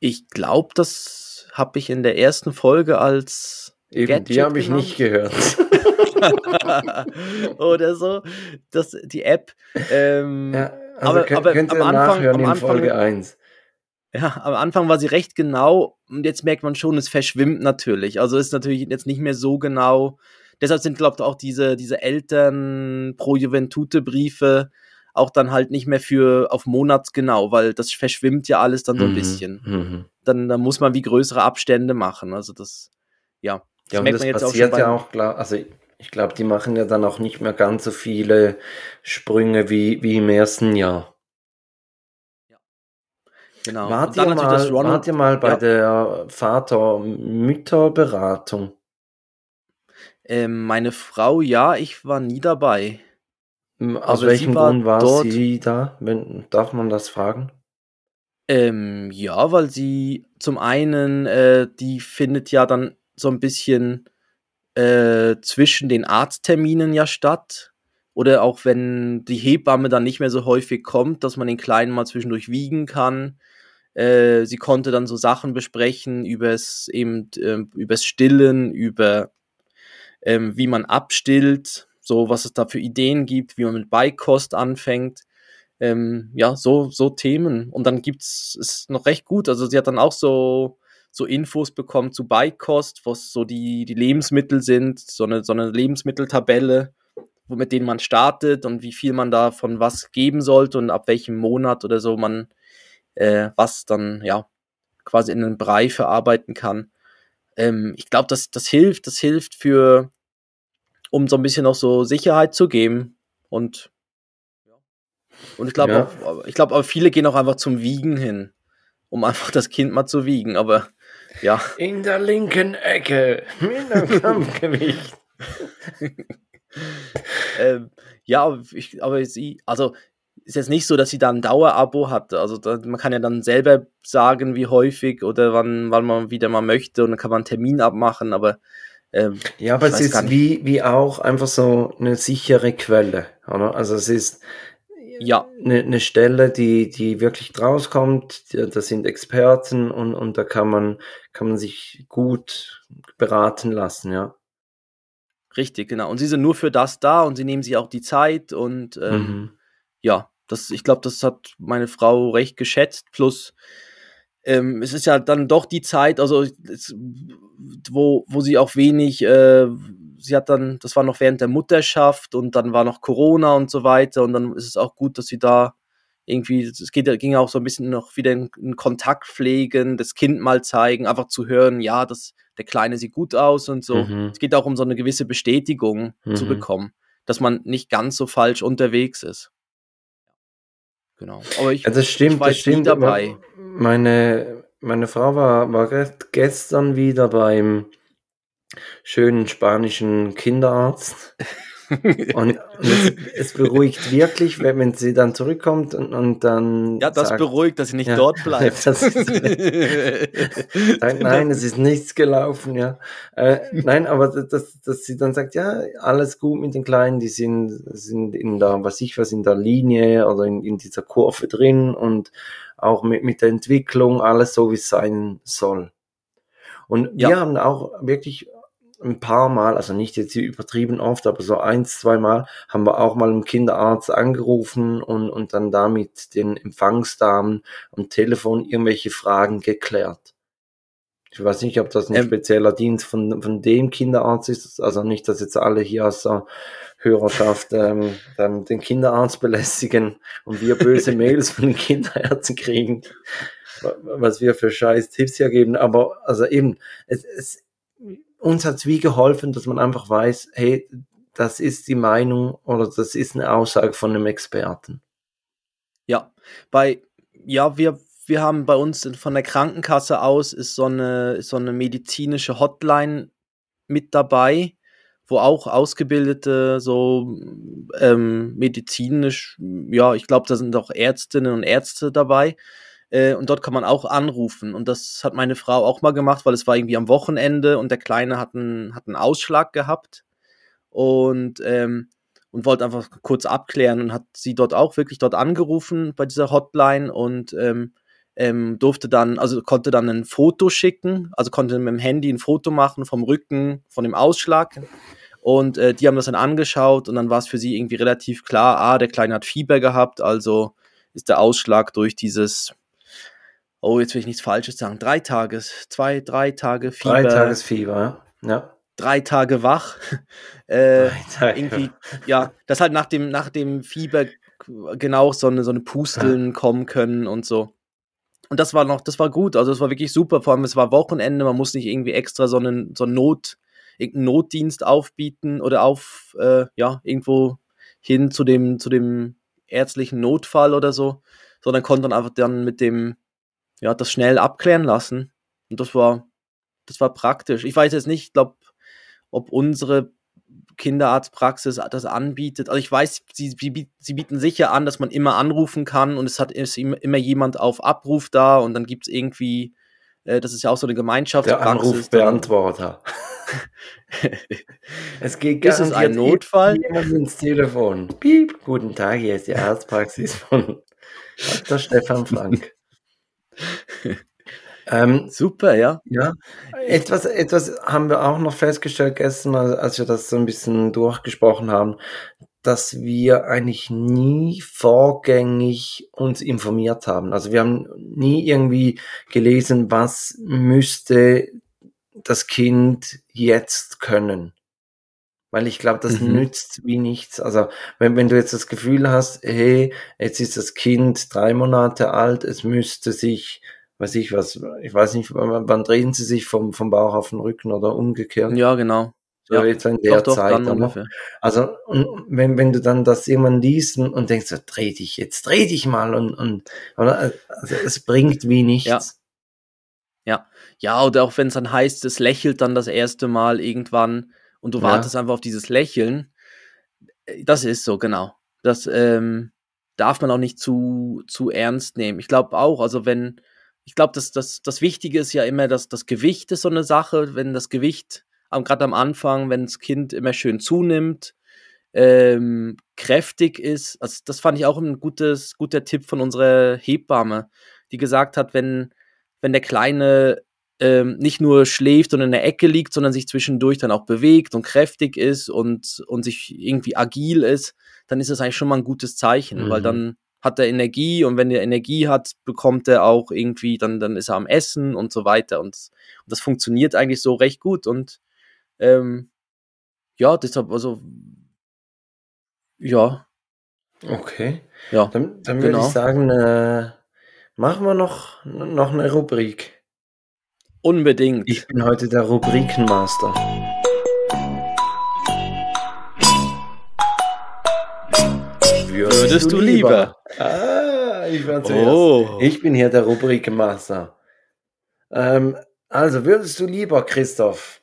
ich glaube, das habe ich in der ersten Folge als Eben, Gadget die habe ich nicht gehört. (laughs) Oder so. Das, die App. Ähm, ja, also aber, könnt, aber könnt am Anfang, am Anfang, Folge 1. Ja, am Anfang war sie recht genau und jetzt merkt man schon, es verschwimmt natürlich. Also ist natürlich jetzt nicht mehr so genau. Deshalb sind, glaube ich, auch diese, diese Eltern pro Juventute-Briefe auch dann halt nicht mehr für auf Monat genau, weil das verschwimmt ja alles dann so ein mhm, bisschen. Mhm. Dann, dann muss man wie größere Abstände machen. Also das, ja. Das ja, und das passiert auch ja auch klar. Also ich glaube, die machen ja dann auch nicht mehr ganz so viele Sprünge wie, wie im ersten Jahr. Genau. Wart, ihr mal, wart ihr mal bei ja. der Vater-Mütter-Beratung? Ähm, meine Frau, ja, ich war nie dabei. Aus Aber welchem war Grund war dort, sie da? Wenn, darf man das fragen? Ähm, ja, weil sie zum einen, äh, die findet ja dann so ein bisschen äh, zwischen den Arztterminen ja statt. Oder auch wenn die Hebamme dann nicht mehr so häufig kommt, dass man den Kleinen mal zwischendurch wiegen kann. Äh, sie konnte dann so Sachen besprechen übers eben äh, übers Stillen, über ähm, wie man abstillt, so was es da für Ideen gibt, wie man mit Beikost anfängt. Ähm, ja, so, so Themen. Und dann gibt's es noch recht gut. Also sie hat dann auch so, so Infos bekommen zu Beikost, was so die, die Lebensmittel sind, so eine, so eine Lebensmitteltabelle, mit denen man startet und wie viel man da von was geben sollte und ab welchem Monat oder so man äh, was dann ja quasi in einen Brei verarbeiten kann. Ähm, ich glaube, das, das hilft, das hilft für, um so ein bisschen noch so Sicherheit zu geben. Und, und ich glaube, ja. ich glaube, aber viele gehen auch einfach zum Wiegen hin, um einfach das Kind mal zu wiegen. Aber ja. In der linken Ecke mit einem Kampfgewicht. (laughs) (laughs) ähm, ja, ich, aber sie, also ist jetzt nicht so, dass sie da ein Dauerabo hat. Also da, man kann ja dann selber sagen, wie häufig oder wann, wann man wieder mal möchte und dann kann man einen Termin abmachen, aber ähm, ja, aber es ist wie, wie auch einfach so eine sichere Quelle, oder? Also es ist ja. eine, eine Stelle, die, die wirklich rauskommt, da sind Experten und, und da kann man, kann man sich gut beraten lassen, ja. Richtig, genau. Und sie sind nur für das da und sie nehmen sich auch die Zeit und ähm, mhm. ja, das, ich glaube, das hat meine Frau recht geschätzt. Plus, ähm, es ist ja dann doch die Zeit, also es, wo, wo sie auch wenig, äh, sie hat dann, das war noch während der Mutterschaft und dann war noch Corona und so weiter und dann ist es auch gut, dass sie da irgendwie, es geht, ging auch so ein bisschen noch wieder in, in Kontakt pflegen, das Kind mal zeigen, einfach zu hören, ja, das, der Kleine sieht gut aus und so. Mhm. Es geht auch um so eine gewisse Bestätigung mhm. zu bekommen, dass man nicht ganz so falsch unterwegs ist. Genau. Aber ich, ja, das stimmt, ich war das stimmt. dabei. Meine, meine Frau war, war gestern wieder beim schönen spanischen Kinderarzt. (laughs) (laughs) Und, es, es, beruhigt wirklich, wenn, wenn sie dann zurückkommt und, und dann. Ja, das sagt, beruhigt, dass sie nicht ja, dort bleibt. (laughs) (laughs) sagt, nein, es ist nichts gelaufen, ja. Äh, nein, aber dass, dass sie dann sagt, ja, alles gut mit den Kleinen, die sind, sind in der, was ich was, in der Linie oder in, in dieser Kurve drin und auch mit, mit der Entwicklung, alles so, wie es sein soll. Und ja. wir haben auch wirklich ein paar Mal, also nicht jetzt übertrieben oft, aber so eins, zwei Mal haben wir auch mal einen Kinderarzt angerufen und, und dann damit den Empfangsdamen am Telefon irgendwelche Fragen geklärt. Ich weiß nicht, ob das ein ähm, spezieller Dienst von, von dem Kinderarzt ist, also nicht, dass jetzt alle hier aus der Hörerschaft ähm, dann den Kinderarzt belästigen und wir böse (laughs) Mails von den Kinderärzten kriegen, was wir für scheiß Tipps hier geben, aber also eben, es, es uns hat es wie geholfen, dass man einfach weiß, hey, das ist die Meinung oder das ist eine Aussage von einem Experten. Ja, bei, ja, wir, wir haben bei uns von der Krankenkasse aus ist so eine, so eine medizinische Hotline mit dabei, wo auch ausgebildete, so ähm, medizinisch, ja, ich glaube, da sind auch Ärztinnen und Ärzte dabei, Äh, und dort kann man auch anrufen. Und das hat meine Frau auch mal gemacht, weil es war irgendwie am Wochenende und der Kleine hat einen, hat einen Ausschlag gehabt und, ähm, und wollte einfach kurz abklären und hat sie dort auch wirklich dort angerufen bei dieser Hotline und ähm, ähm, durfte dann, also konnte dann ein Foto schicken, also konnte mit dem Handy ein Foto machen vom Rücken, von dem Ausschlag. Und äh, die haben das dann angeschaut und dann war es für sie irgendwie relativ klar, ah, der Kleine hat Fieber gehabt, also ist der Ausschlag durch dieses, oh, jetzt will ich nichts Falsches sagen, drei Tages, zwei, drei Tage Fieber. Drei Tages Fieber, ja. Drei Tage wach. (laughs) äh, drei Tage. Irgendwie, ja, das halt nach dem, nach dem Fieber genau so eine, so eine Pusteln ja. kommen können und so. Und das war noch, das war gut, also es war wirklich super, vor allem es war Wochenende, man muss nicht irgendwie extra so einen, so einen Not, irgendeinen Notdienst aufbieten oder auf, äh, ja, irgendwo hin zu dem, zu dem ärztlichen Notfall oder so, sondern konnte dann einfach dann mit dem, ja, das schnell abklären lassen. Und das war, das war praktisch. Ich weiß jetzt nicht, ich glaube, ob unsere Kinderarztpraxis das anbietet. Also ich weiß, sie, sie, bieten sicher an, dass man immer anrufen kann und es hat ist immer jemand auf Abruf da und dann gibt es irgendwie, äh, das ist ja auch so eine Gemeinschaftspraxis. Der Anrufbeantworter. (laughs) es geht gar nicht ein Notfall. Jemand ins Telefon. Piep, guten Tag, hier ist die Arztpraxis von (laughs) Dr. Stefan Frank. Ähm, Super, ja. Ja. Etwas, etwas haben wir auch noch festgestellt gestern, als wir das so ein bisschen durchgesprochen haben, dass wir eigentlich nie vorgängig uns informiert haben. Also wir haben nie irgendwie gelesen, was müsste das Kind jetzt können. Weil ich glaube, das mhm. nützt wie nichts. Also wenn, wenn du jetzt das Gefühl hast, hey, jetzt ist das Kind drei Monate alt, es müsste sich weiß ich was, ich weiß nicht, wann, drehen sie sich vom, vom Bauch auf den Rücken oder umgekehrt? Ja, genau. So ja, jetzt in der doch, Zeit. Doch, also, wenn, wenn du dann das jemand liest und denkst, so, dreh dich jetzt, dreh dich mal und, und oder, also es bringt wie nichts. Ja. Ja, ja oder auch wenn es dann heißt, es lächelt dann das erste Mal irgendwann und du ja. wartest einfach auf dieses Lächeln. Das ist so, genau. Das ähm, darf man auch nicht zu, zu ernst nehmen. Ich glaube auch, also wenn, ich glaube, das, das, das Wichtige ist ja immer, dass das Gewicht ist so eine Sache. Wenn das Gewicht, gerade am Anfang, wenn das Kind immer schön zunimmt, ähm, kräftig ist, also das fand ich auch ein gutes, guter Tipp von unserer Hebamme, die gesagt hat, wenn, wenn der Kleine ähm, nicht nur schläft und in der Ecke liegt, sondern sich zwischendurch dann auch bewegt und kräftig ist und, und sich irgendwie agil ist, dann ist das eigentlich schon mal ein gutes Zeichen, mhm. weil dann hat er Energie und wenn er Energie hat, bekommt er auch irgendwie, dann, dann ist er am Essen und so weiter. Und, und das funktioniert eigentlich so recht gut. Und ähm, ja, deshalb, also ja. Okay. Ja. Dann, dann würde genau. ich sagen, äh, machen wir noch, noch eine Rubrik. Unbedingt. Ich bin heute der Rubrikenmaster. Würdest du lieber? Ah, ich. Oh. Ich bin hier der Rubrikmaster. Ähm, also, würdest du lieber, Christoph?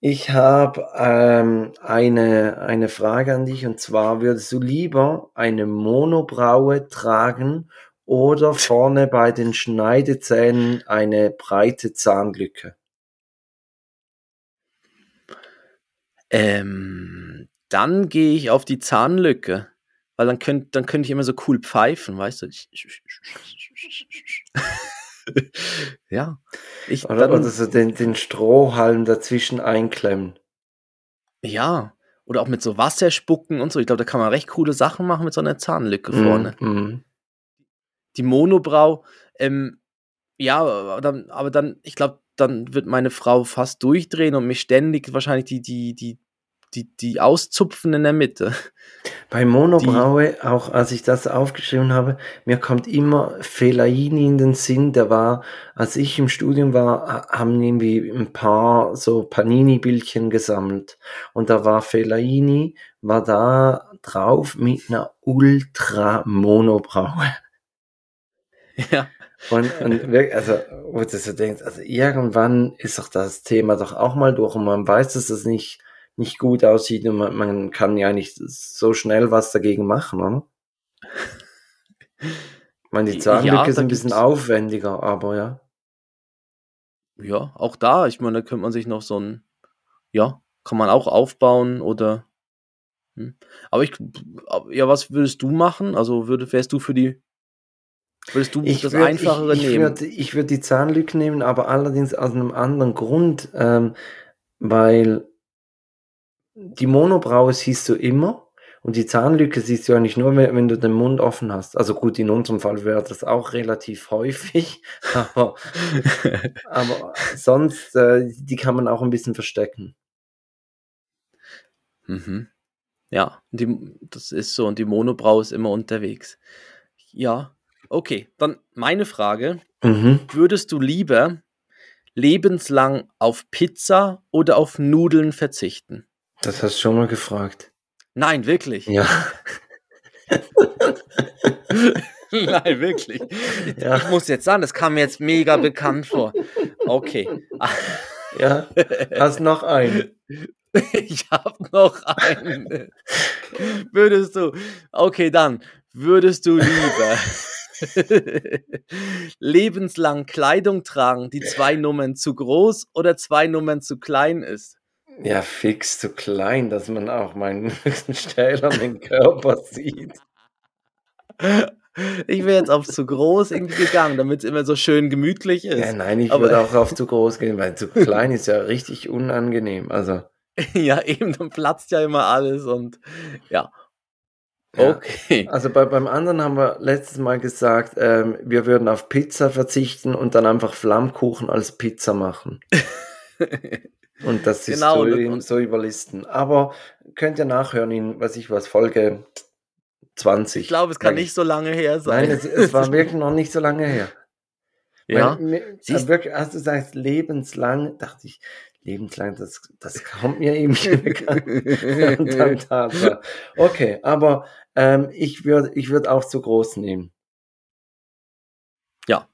Ich habe ähm, eine, eine Frage an dich und zwar, würdest du lieber eine Monobraue tragen oder vorne bei den Schneidezähnen eine breite Zahnlücke? Ähm, dann gehe ich auf die Zahnlücke. Weil dann könnte dann könnt ich immer so cool pfeifen, weißt du? ja. Ich, oder, dann, oder so den, den Strohhalm dazwischen einklemmen. Ja. Oder auch mit so Wasser spucken und so. Ich glaube, da kann man recht coole Sachen machen mit so einer Zahnlücke mm, vorne. Mm. Die Monobrau, ähm, ja, aber dann, aber dann ich glaube, dann wird meine Frau fast durchdrehen und mich ständig wahrscheinlich die, die, die die, die auszupfen in der Mitte. Bei Monobraue, die, auch als ich das aufgeschrieben habe, mir kommt immer Fellaini in den Sinn, der war, als ich im Studium war, haben irgendwie ein paar so Panini-Bildchen gesammelt. Und da war Fellaini, war da drauf mit einer Ultra-Monobraue. Ja. Und, und (laughs) wirklich, also, wo du so denkst, also irgendwann ist doch das Thema doch auch mal durch und man weiß, dass das nicht nicht gut aussieht und man, man kann ja nicht so schnell was dagegen machen, oder? meine, die Zahnlücke ja, ist ein bisschen aufwendiger, aber ja. Ja, auch da, ich meine, da könnte man sich noch so ein, ja, kann man auch aufbauen oder. Hm. Aber ich, ja, was würdest du machen? Also würd, wärst du für die, würdest du ich das würd, Einfachere ich, ich nehmen? Würd, ich würde die Zahnlücke nehmen, aber allerdings aus einem anderen Grund, ähm, weil die Monobraue siehst du immer und die Zahnlücke siehst du ja nicht nur, wenn, du den Mund offen hast. Also gut, in unserem Fall wäre das auch relativ häufig, (laughs) aber, aber sonst, äh, die kann man auch ein bisschen verstecken. Mhm. Ja, die, das ist so und die Monobraue ist immer unterwegs. Ja, okay. Dann meine Frage: Mhm. Würdest du lieber lebenslang auf Pizza oder auf Nudeln verzichten? Das hast du schon mal gefragt. Nein, wirklich. Ja. (laughs) Nein, wirklich. Ja. Ich muss jetzt sagen, das kam mir jetzt mega bekannt vor. Okay. Ja, hast noch einen. (laughs) Ich habe noch einen. Würdest du, okay, dann, würdest du lieber (laughs) (laughs) lebenslang Kleidung tragen, die zwei Nummern zu groß oder zwei Nummern zu klein ist? Ja, fix zu klein, dass man auch meinen höchsten stählernen Körper sieht. Ich wäre jetzt auf zu groß irgendwie gegangen, damit es immer so schön gemütlich ist. Ja, nein, ich würde auch auf zu groß gehen, weil zu klein ist ja richtig unangenehm. Also. (laughs) ja, eben, dann platzt ja immer alles und ja. Okay. Ja, also bei, beim anderen haben wir letztes Mal gesagt, ähm, wir würden auf Pizza verzichten und dann einfach Flammkuchen als Pizza machen. (laughs) und das ist genau, so, und, so überlisten. Aber könnt ihr nachhören in, was ich was, Folge 20. Ich glaube, es kann nicht so lange her sein. Nein, es, es war (laughs) wirklich noch nicht so lange her. Ja. Mein, mir, wirklich, als du sagst, lebenslang, dachte ich, lebenslang, das, das kommt mir eben bekannt. (laughs) Okay, aber ähm, ich würde ich würd auch zu groß nehmen. Ja,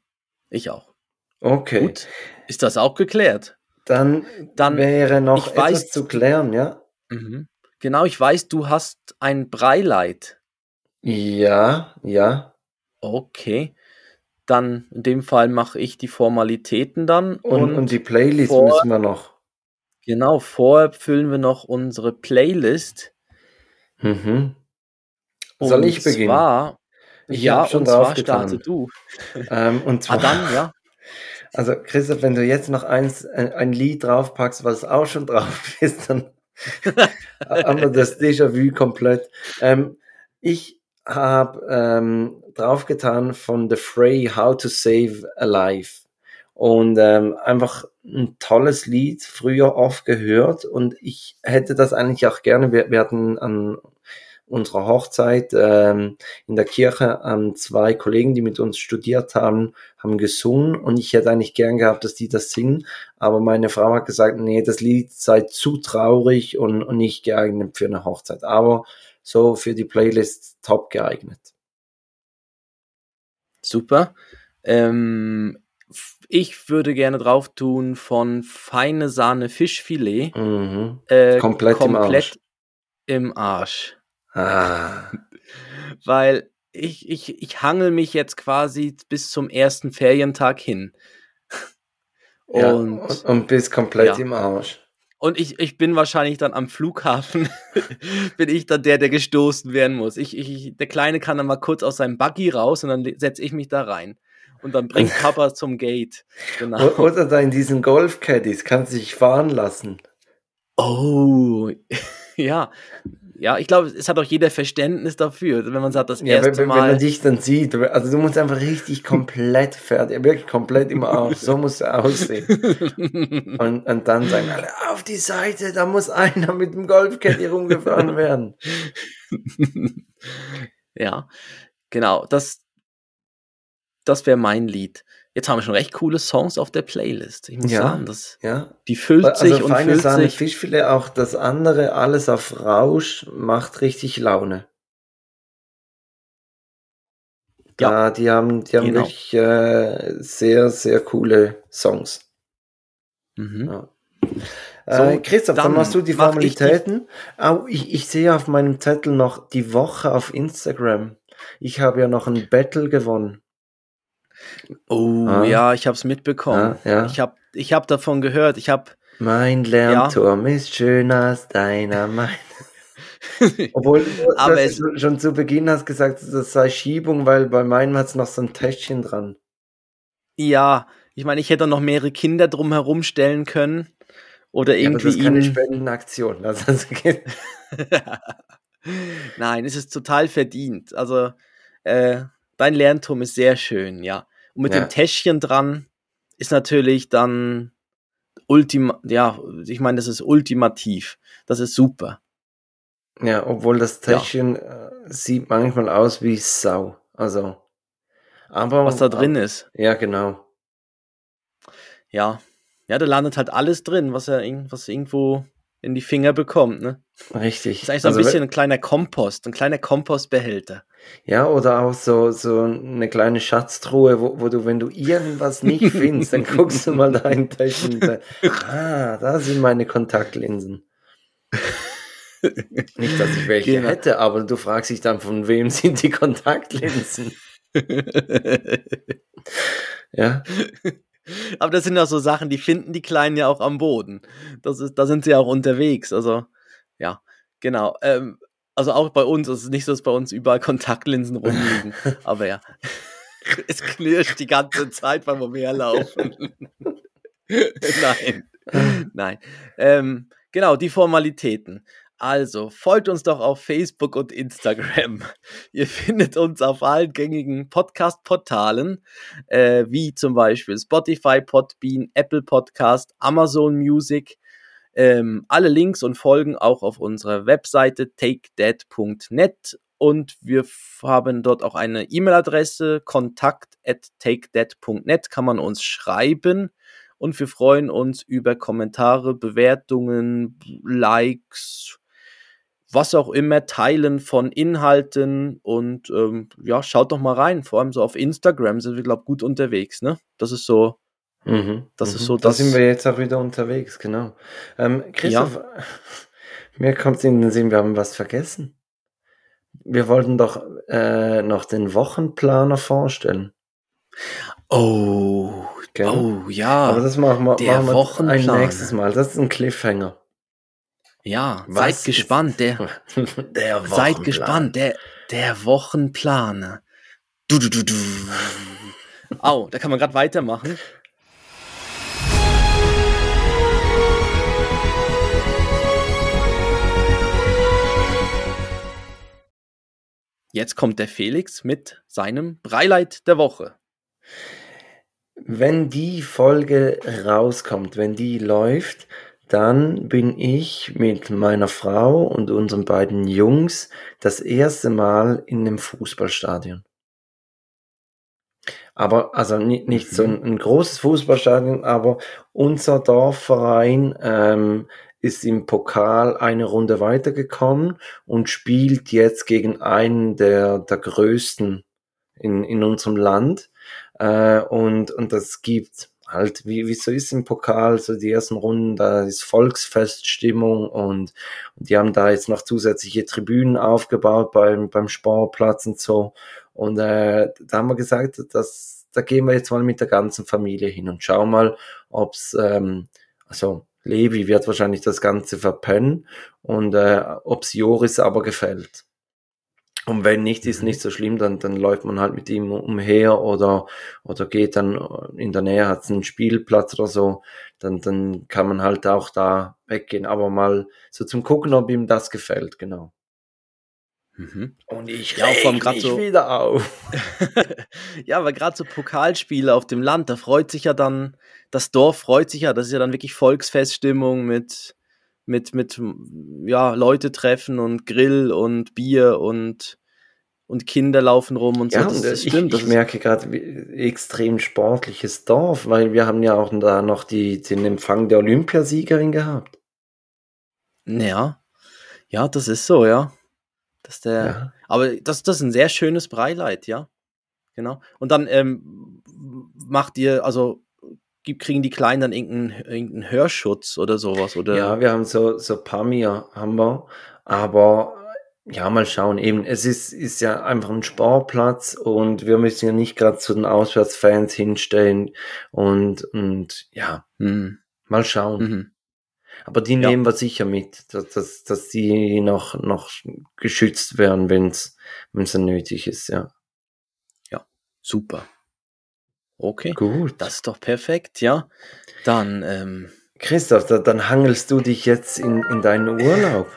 ich auch. Okay. Gut. Ist das auch geklärt? Dann, dann wäre noch etwas weiß, zu klären, ja? Mhm. Genau, ich weiß, du hast ein Breileid. Ja, ja. Okay. Dann in dem Fall mache ich die Formalitäten dann. Und, und, und die Playlist vor, müssen wir noch. Genau, vorher füllen wir noch unsere Playlist. Mhm. Soll ich beginnen? Zwar, ich ja, schon und zwar starte du. Ähm, und zwar, ah, dann, ja. Also Christoph, wenn du jetzt noch eins, ein, ein Lied draufpackst, was auch schon drauf (laughs) ist, dann haben wir das Déjà-vu komplett. Ähm, ich habe ähm, draufgetan von The Fray How to Save a Life. Und ähm, einfach ein tolles Lied, früher oft gehört. Und ich hätte das eigentlich auch gerne. Wir, wir hatten an unserer Hochzeit ähm, in der Kirche ähm, zwei Kollegen, die mit uns studiert haben, haben gesungen. Und ich hätte eigentlich gern gehabt, dass die das singen. Aber meine Frau hat gesagt, nee, das Lied sei zu traurig und, und nicht geeignet für eine Hochzeit. Aber so für die Playlist top geeignet. Super. Ähm, ich würde gerne drauf tun von feine Sahne Fischfilet. Mhm. Äh, komplett, komplett im Arsch. Im Arsch. Ah. Weil ich, ich, ich hangel mich jetzt quasi bis zum ersten Ferientag hin. (laughs) Und, ja, und, und bist komplett ja. im Arsch. Und ich, ich bin wahrscheinlich dann am Flughafen, (laughs) bin ich dann der, der gestoßen werden muss. Ich, ich, der Kleine kann dann mal kurz aus seinem Buggy raus und dann setze ich mich da rein. Und dann bringt (laughs) Papa zum Gate. Genau. Oder da in diesen Golf-Caddies kannst du dich fahren lassen. Oh, ja. Ja, ich glaube, es hat auch jeder Verständnis dafür, wenn man sagt, das ja, erste wenn, Mal. Wenn man dich dann sieht, also du musst einfach richtig komplett fertig, wirklich komplett im (laughs) Arsch, so muss er aussehen. Und, und dann sagen alle, auf die Seite, da muss einer mit dem Golfcaddy rumgefahren werden. (laughs) ja, genau, das, das wäre mein Lied. Jetzt haben wir schon recht coole Songs auf der Playlist. Ich muss ja, sagen, das, ja. die füllt also sich und füllt Sahne, sich. Fischfilet, auch das andere, alles auf Rausch, macht richtig Laune. Ja, ja die haben, die haben genau. wirklich äh, sehr, sehr coole Songs. Mhm. Ja. So, äh, Christoph, dann, dann machst du die Formalitäten. Ich, oh, ich, ich sehe auf meinem Zettel noch die Woche auf Instagram. Ich habe ja noch ein Battle gewonnen. Oh ah. ja, ich habe es mitbekommen. Ah, ja. Ich habe ich hab davon gehört. Ich habe mein Lernturm ja. ist schöner als deiner Meinung. (laughs) Obwohl du Aber es, schon zu Beginn hast gesagt, das sei Schiebung, weil bei meinem hat es noch so ein Täschchen dran. Ja, ich meine, ich hätte noch mehrere Kinder drumherum stellen können. Oder irgendwie. Ja, (laughs) das ist keine Spendenaktion. Also, Nein, es ist total verdient. Also, äh, dein Lernturm ist sehr schön, ja. Und mit ja. dem Täschchen dran ist natürlich dann ultima, ja, ich meine, das ist ultimativ. Das ist super. Ja, obwohl das Täschchen ja. Äh, sieht manchmal aus wie Sau. Also, aber. Was da drin ist. Ja, genau. Ja. Ja, da landet halt alles drin, was er was irgendwo in die Finger bekommt, ne? Richtig. Das ist eigentlich so ein also, bisschen ein kleiner Kompost, ein kleiner Kompostbehälter. Ja, oder auch so, so eine kleine Schatztruhe, wo, wo du, wenn du irgendwas nicht (laughs) findest, dann guckst du mal da in ah, da sind meine Kontaktlinsen. (laughs) Nicht, dass ich welche genau. hätte, aber du fragst dich dann, von wem sind die Kontaktlinsen? (laughs) ja. Aber das sind ja so Sachen, die finden die Kleinen ja auch am Boden. Das ist, da sind sie auch unterwegs. Also, ja, genau. Ähm, also auch bei uns, es ist nicht so, dass bei uns überall Kontaktlinsen rumliegen. (laughs) aber ja, (laughs) es knirscht die ganze Zeit beim Umherlaufen. (laughs) Nein. Nein. Ähm, genau, die Formalitäten. Also, folgt uns doch auf Facebook und Instagram. (laughs) Ihr findet uns auf allen gängigen Podcast-Portalen, äh, wie zum Beispiel Spotify, Podbean, Apple Podcast, Amazon Music. Ähm, alle Links und Folgen auch auf unserer Webseite takedead.net und wir haben dort auch eine E-Mail-Adresse, kontakt at kann man uns schreiben und wir freuen uns über Kommentare, Bewertungen, Likes, was auch immer, Teilen von Inhalten und ähm, ja, schaut doch mal rein. Vor allem so auf Instagram sind wir, glaube ich, gut unterwegs, ne? Das ist so. Mhm, das ist mhm. so. Da sind wir jetzt auch wieder unterwegs, genau. Ähm, Christoph, ja. (laughs) mir kommt in den Sinn, wir haben was vergessen. Wir wollten doch äh, noch den Wochenplaner vorstellen. Oh, genau. oh ja. Aber das machen wir, der machen wir Wochenplaner. ein nächstes Mal. Das ist ein Cliffhanger. Ja, Was seid gespannt. Der, (laughs) der seid gespannt. Der, der Wochenplaner. Du, du, du, du. Au, da kann man gerade weitermachen. Jetzt kommt der Felix mit seinem Breileit der Woche. Wenn die Folge rauskommt, wenn die läuft, dann bin ich mit meiner Frau und unseren beiden Jungs das erste Mal in einem Fußballstadion. Aber, also nicht, nicht so ein, mhm. ein, großes Fußballstadion, aber unser Dorfverein ähm, ist im Pokal eine Runde weitergekommen und spielt jetzt gegen einen der, der größten in, in unserem Land. Äh, und, und das gibt halt, wie, wie so ist im Pokal, so die ersten Runden, da ist Volksfeststimmung und, und die haben da jetzt noch zusätzliche Tribünen aufgebaut beim, beim Sportplatz und so. Und äh, da haben wir gesagt, dass, da gehen wir jetzt mal mit der ganzen Familie hin und schauen mal, ob's, ähm, also Levi wird wahrscheinlich das Ganze verpennen und äh, ob's Joris aber gefällt. Und wenn nicht, ist mhm. nicht so schlimm, dann, dann läuft man halt mit ihm umher oder, oder geht dann in der Nähe, hat einen Spielplatz oder so, dann, dann kann man halt auch da weggehen, aber mal so zum Gucken, ob ihm das gefällt, genau. Mhm. Und ich ja, reg mich so, (laughs) wieder auf. ja, aber gerade so Pokalspiele auf dem Land, da freut sich ja dann, das Dorf freut sich ja, das ist ja dann wirklich Volksfeststimmung mit, mit, mit ja, Leute treffen und Grill und Bier und, und Kinder laufen rum und so. Ja, das, das ich, stimmt. Ich, merke gerade extrem sportliches Dorf, weil wir haben ja auch da noch die, den Empfang der Olympiasiegerin gehabt. Ja, ja, das ist so, ja. Das der, ja. Aber das, das ist ein sehr schönes Breileit, ja. Genau. Und dann ähm, macht ihr, also kriegen die Kleinen dann irgendeinen, irgendeinen Hörschutz oder sowas? Oder? Ja, wir haben so, so Pamir haben wir, aber ja, mal schauen. Eben, es ist, ist ja einfach ein Sportplatz und wir müssen ja nicht gerade zu den Auswärtsfans hinstellen und, und ja, mhm. mal schauen. Mhm. Aber die ja. nehmen wir sicher mit, dass, dass, dass die noch, noch geschützt werden, wenn es dann nötig ist, ja. Ja, super. Okay. Gut. Das ist doch perfekt, ja. Dann, ähm, Christoph, da, dann hangelst du dich jetzt in, in deinen Urlaub.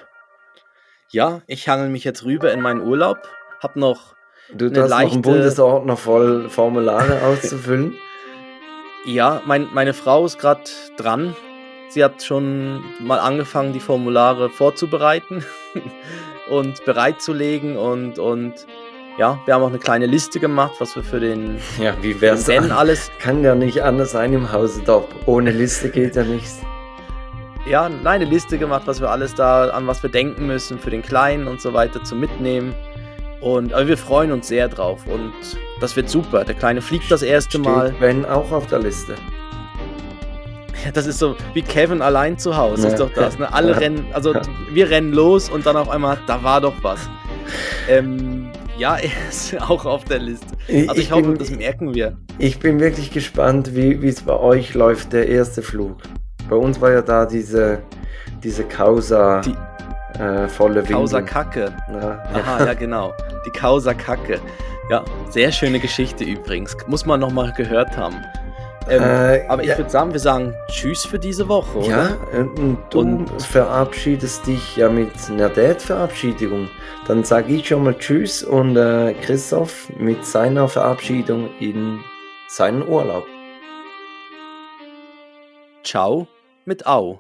Ja, ich hangel mich jetzt rüber in meinen Urlaub. Hab noch. Du hast leichte... noch einen Bundesordner voll Formulare (laughs) auszufüllen. Ja, mein, meine Frau ist gerade dran. Sie hat schon mal angefangen, die Formulare vorzubereiten (laughs) und bereitzulegen und, und ja, wir haben auch eine kleine Liste gemacht, was wir für den ja, wie wär's denn alles kann ja nicht anders sein im Hause Top. Ohne Liste geht ja nichts. Ja, eine Liste gemacht, was wir alles da an was wir denken müssen für den Kleinen und so weiter zum Mitnehmen. Und aber wir freuen uns sehr drauf und das wird super. Der Kleine fliegt das erste Steht Mal. Ben auch auf der Liste. Ja, das ist so wie Kevin allein zu Hause, ja. ist doch das. Ne? Alle ja. rennen, also wir rennen los und dann auf einmal, da war doch was. Ähm, ja, (laughs) er ist auch auf der Liste. Also ich, ich hoffe, bin, das merken wir. Ich bin wirklich gespannt, wie es bei euch läuft, der erste Flug. Bei uns war ja da diese, diese Causa. Die, äh, volle Causa Kacke. Ja. Aha, ja genau. Die Causa Kacke. Ja, sehr schöne Geschichte übrigens. Muss man nochmal gehört haben. Ähm, äh, aber ich ja. würde sagen, wir sagen Tschüss für diese Woche, oder? Ja, und du und verabschiedest dich ja mit einer Date-Verabschiedigung. Dann sage ich schon mal Tschüss und äh, Christoph mit seiner Verabschiedung in seinen Urlaub. Ciao mit Au.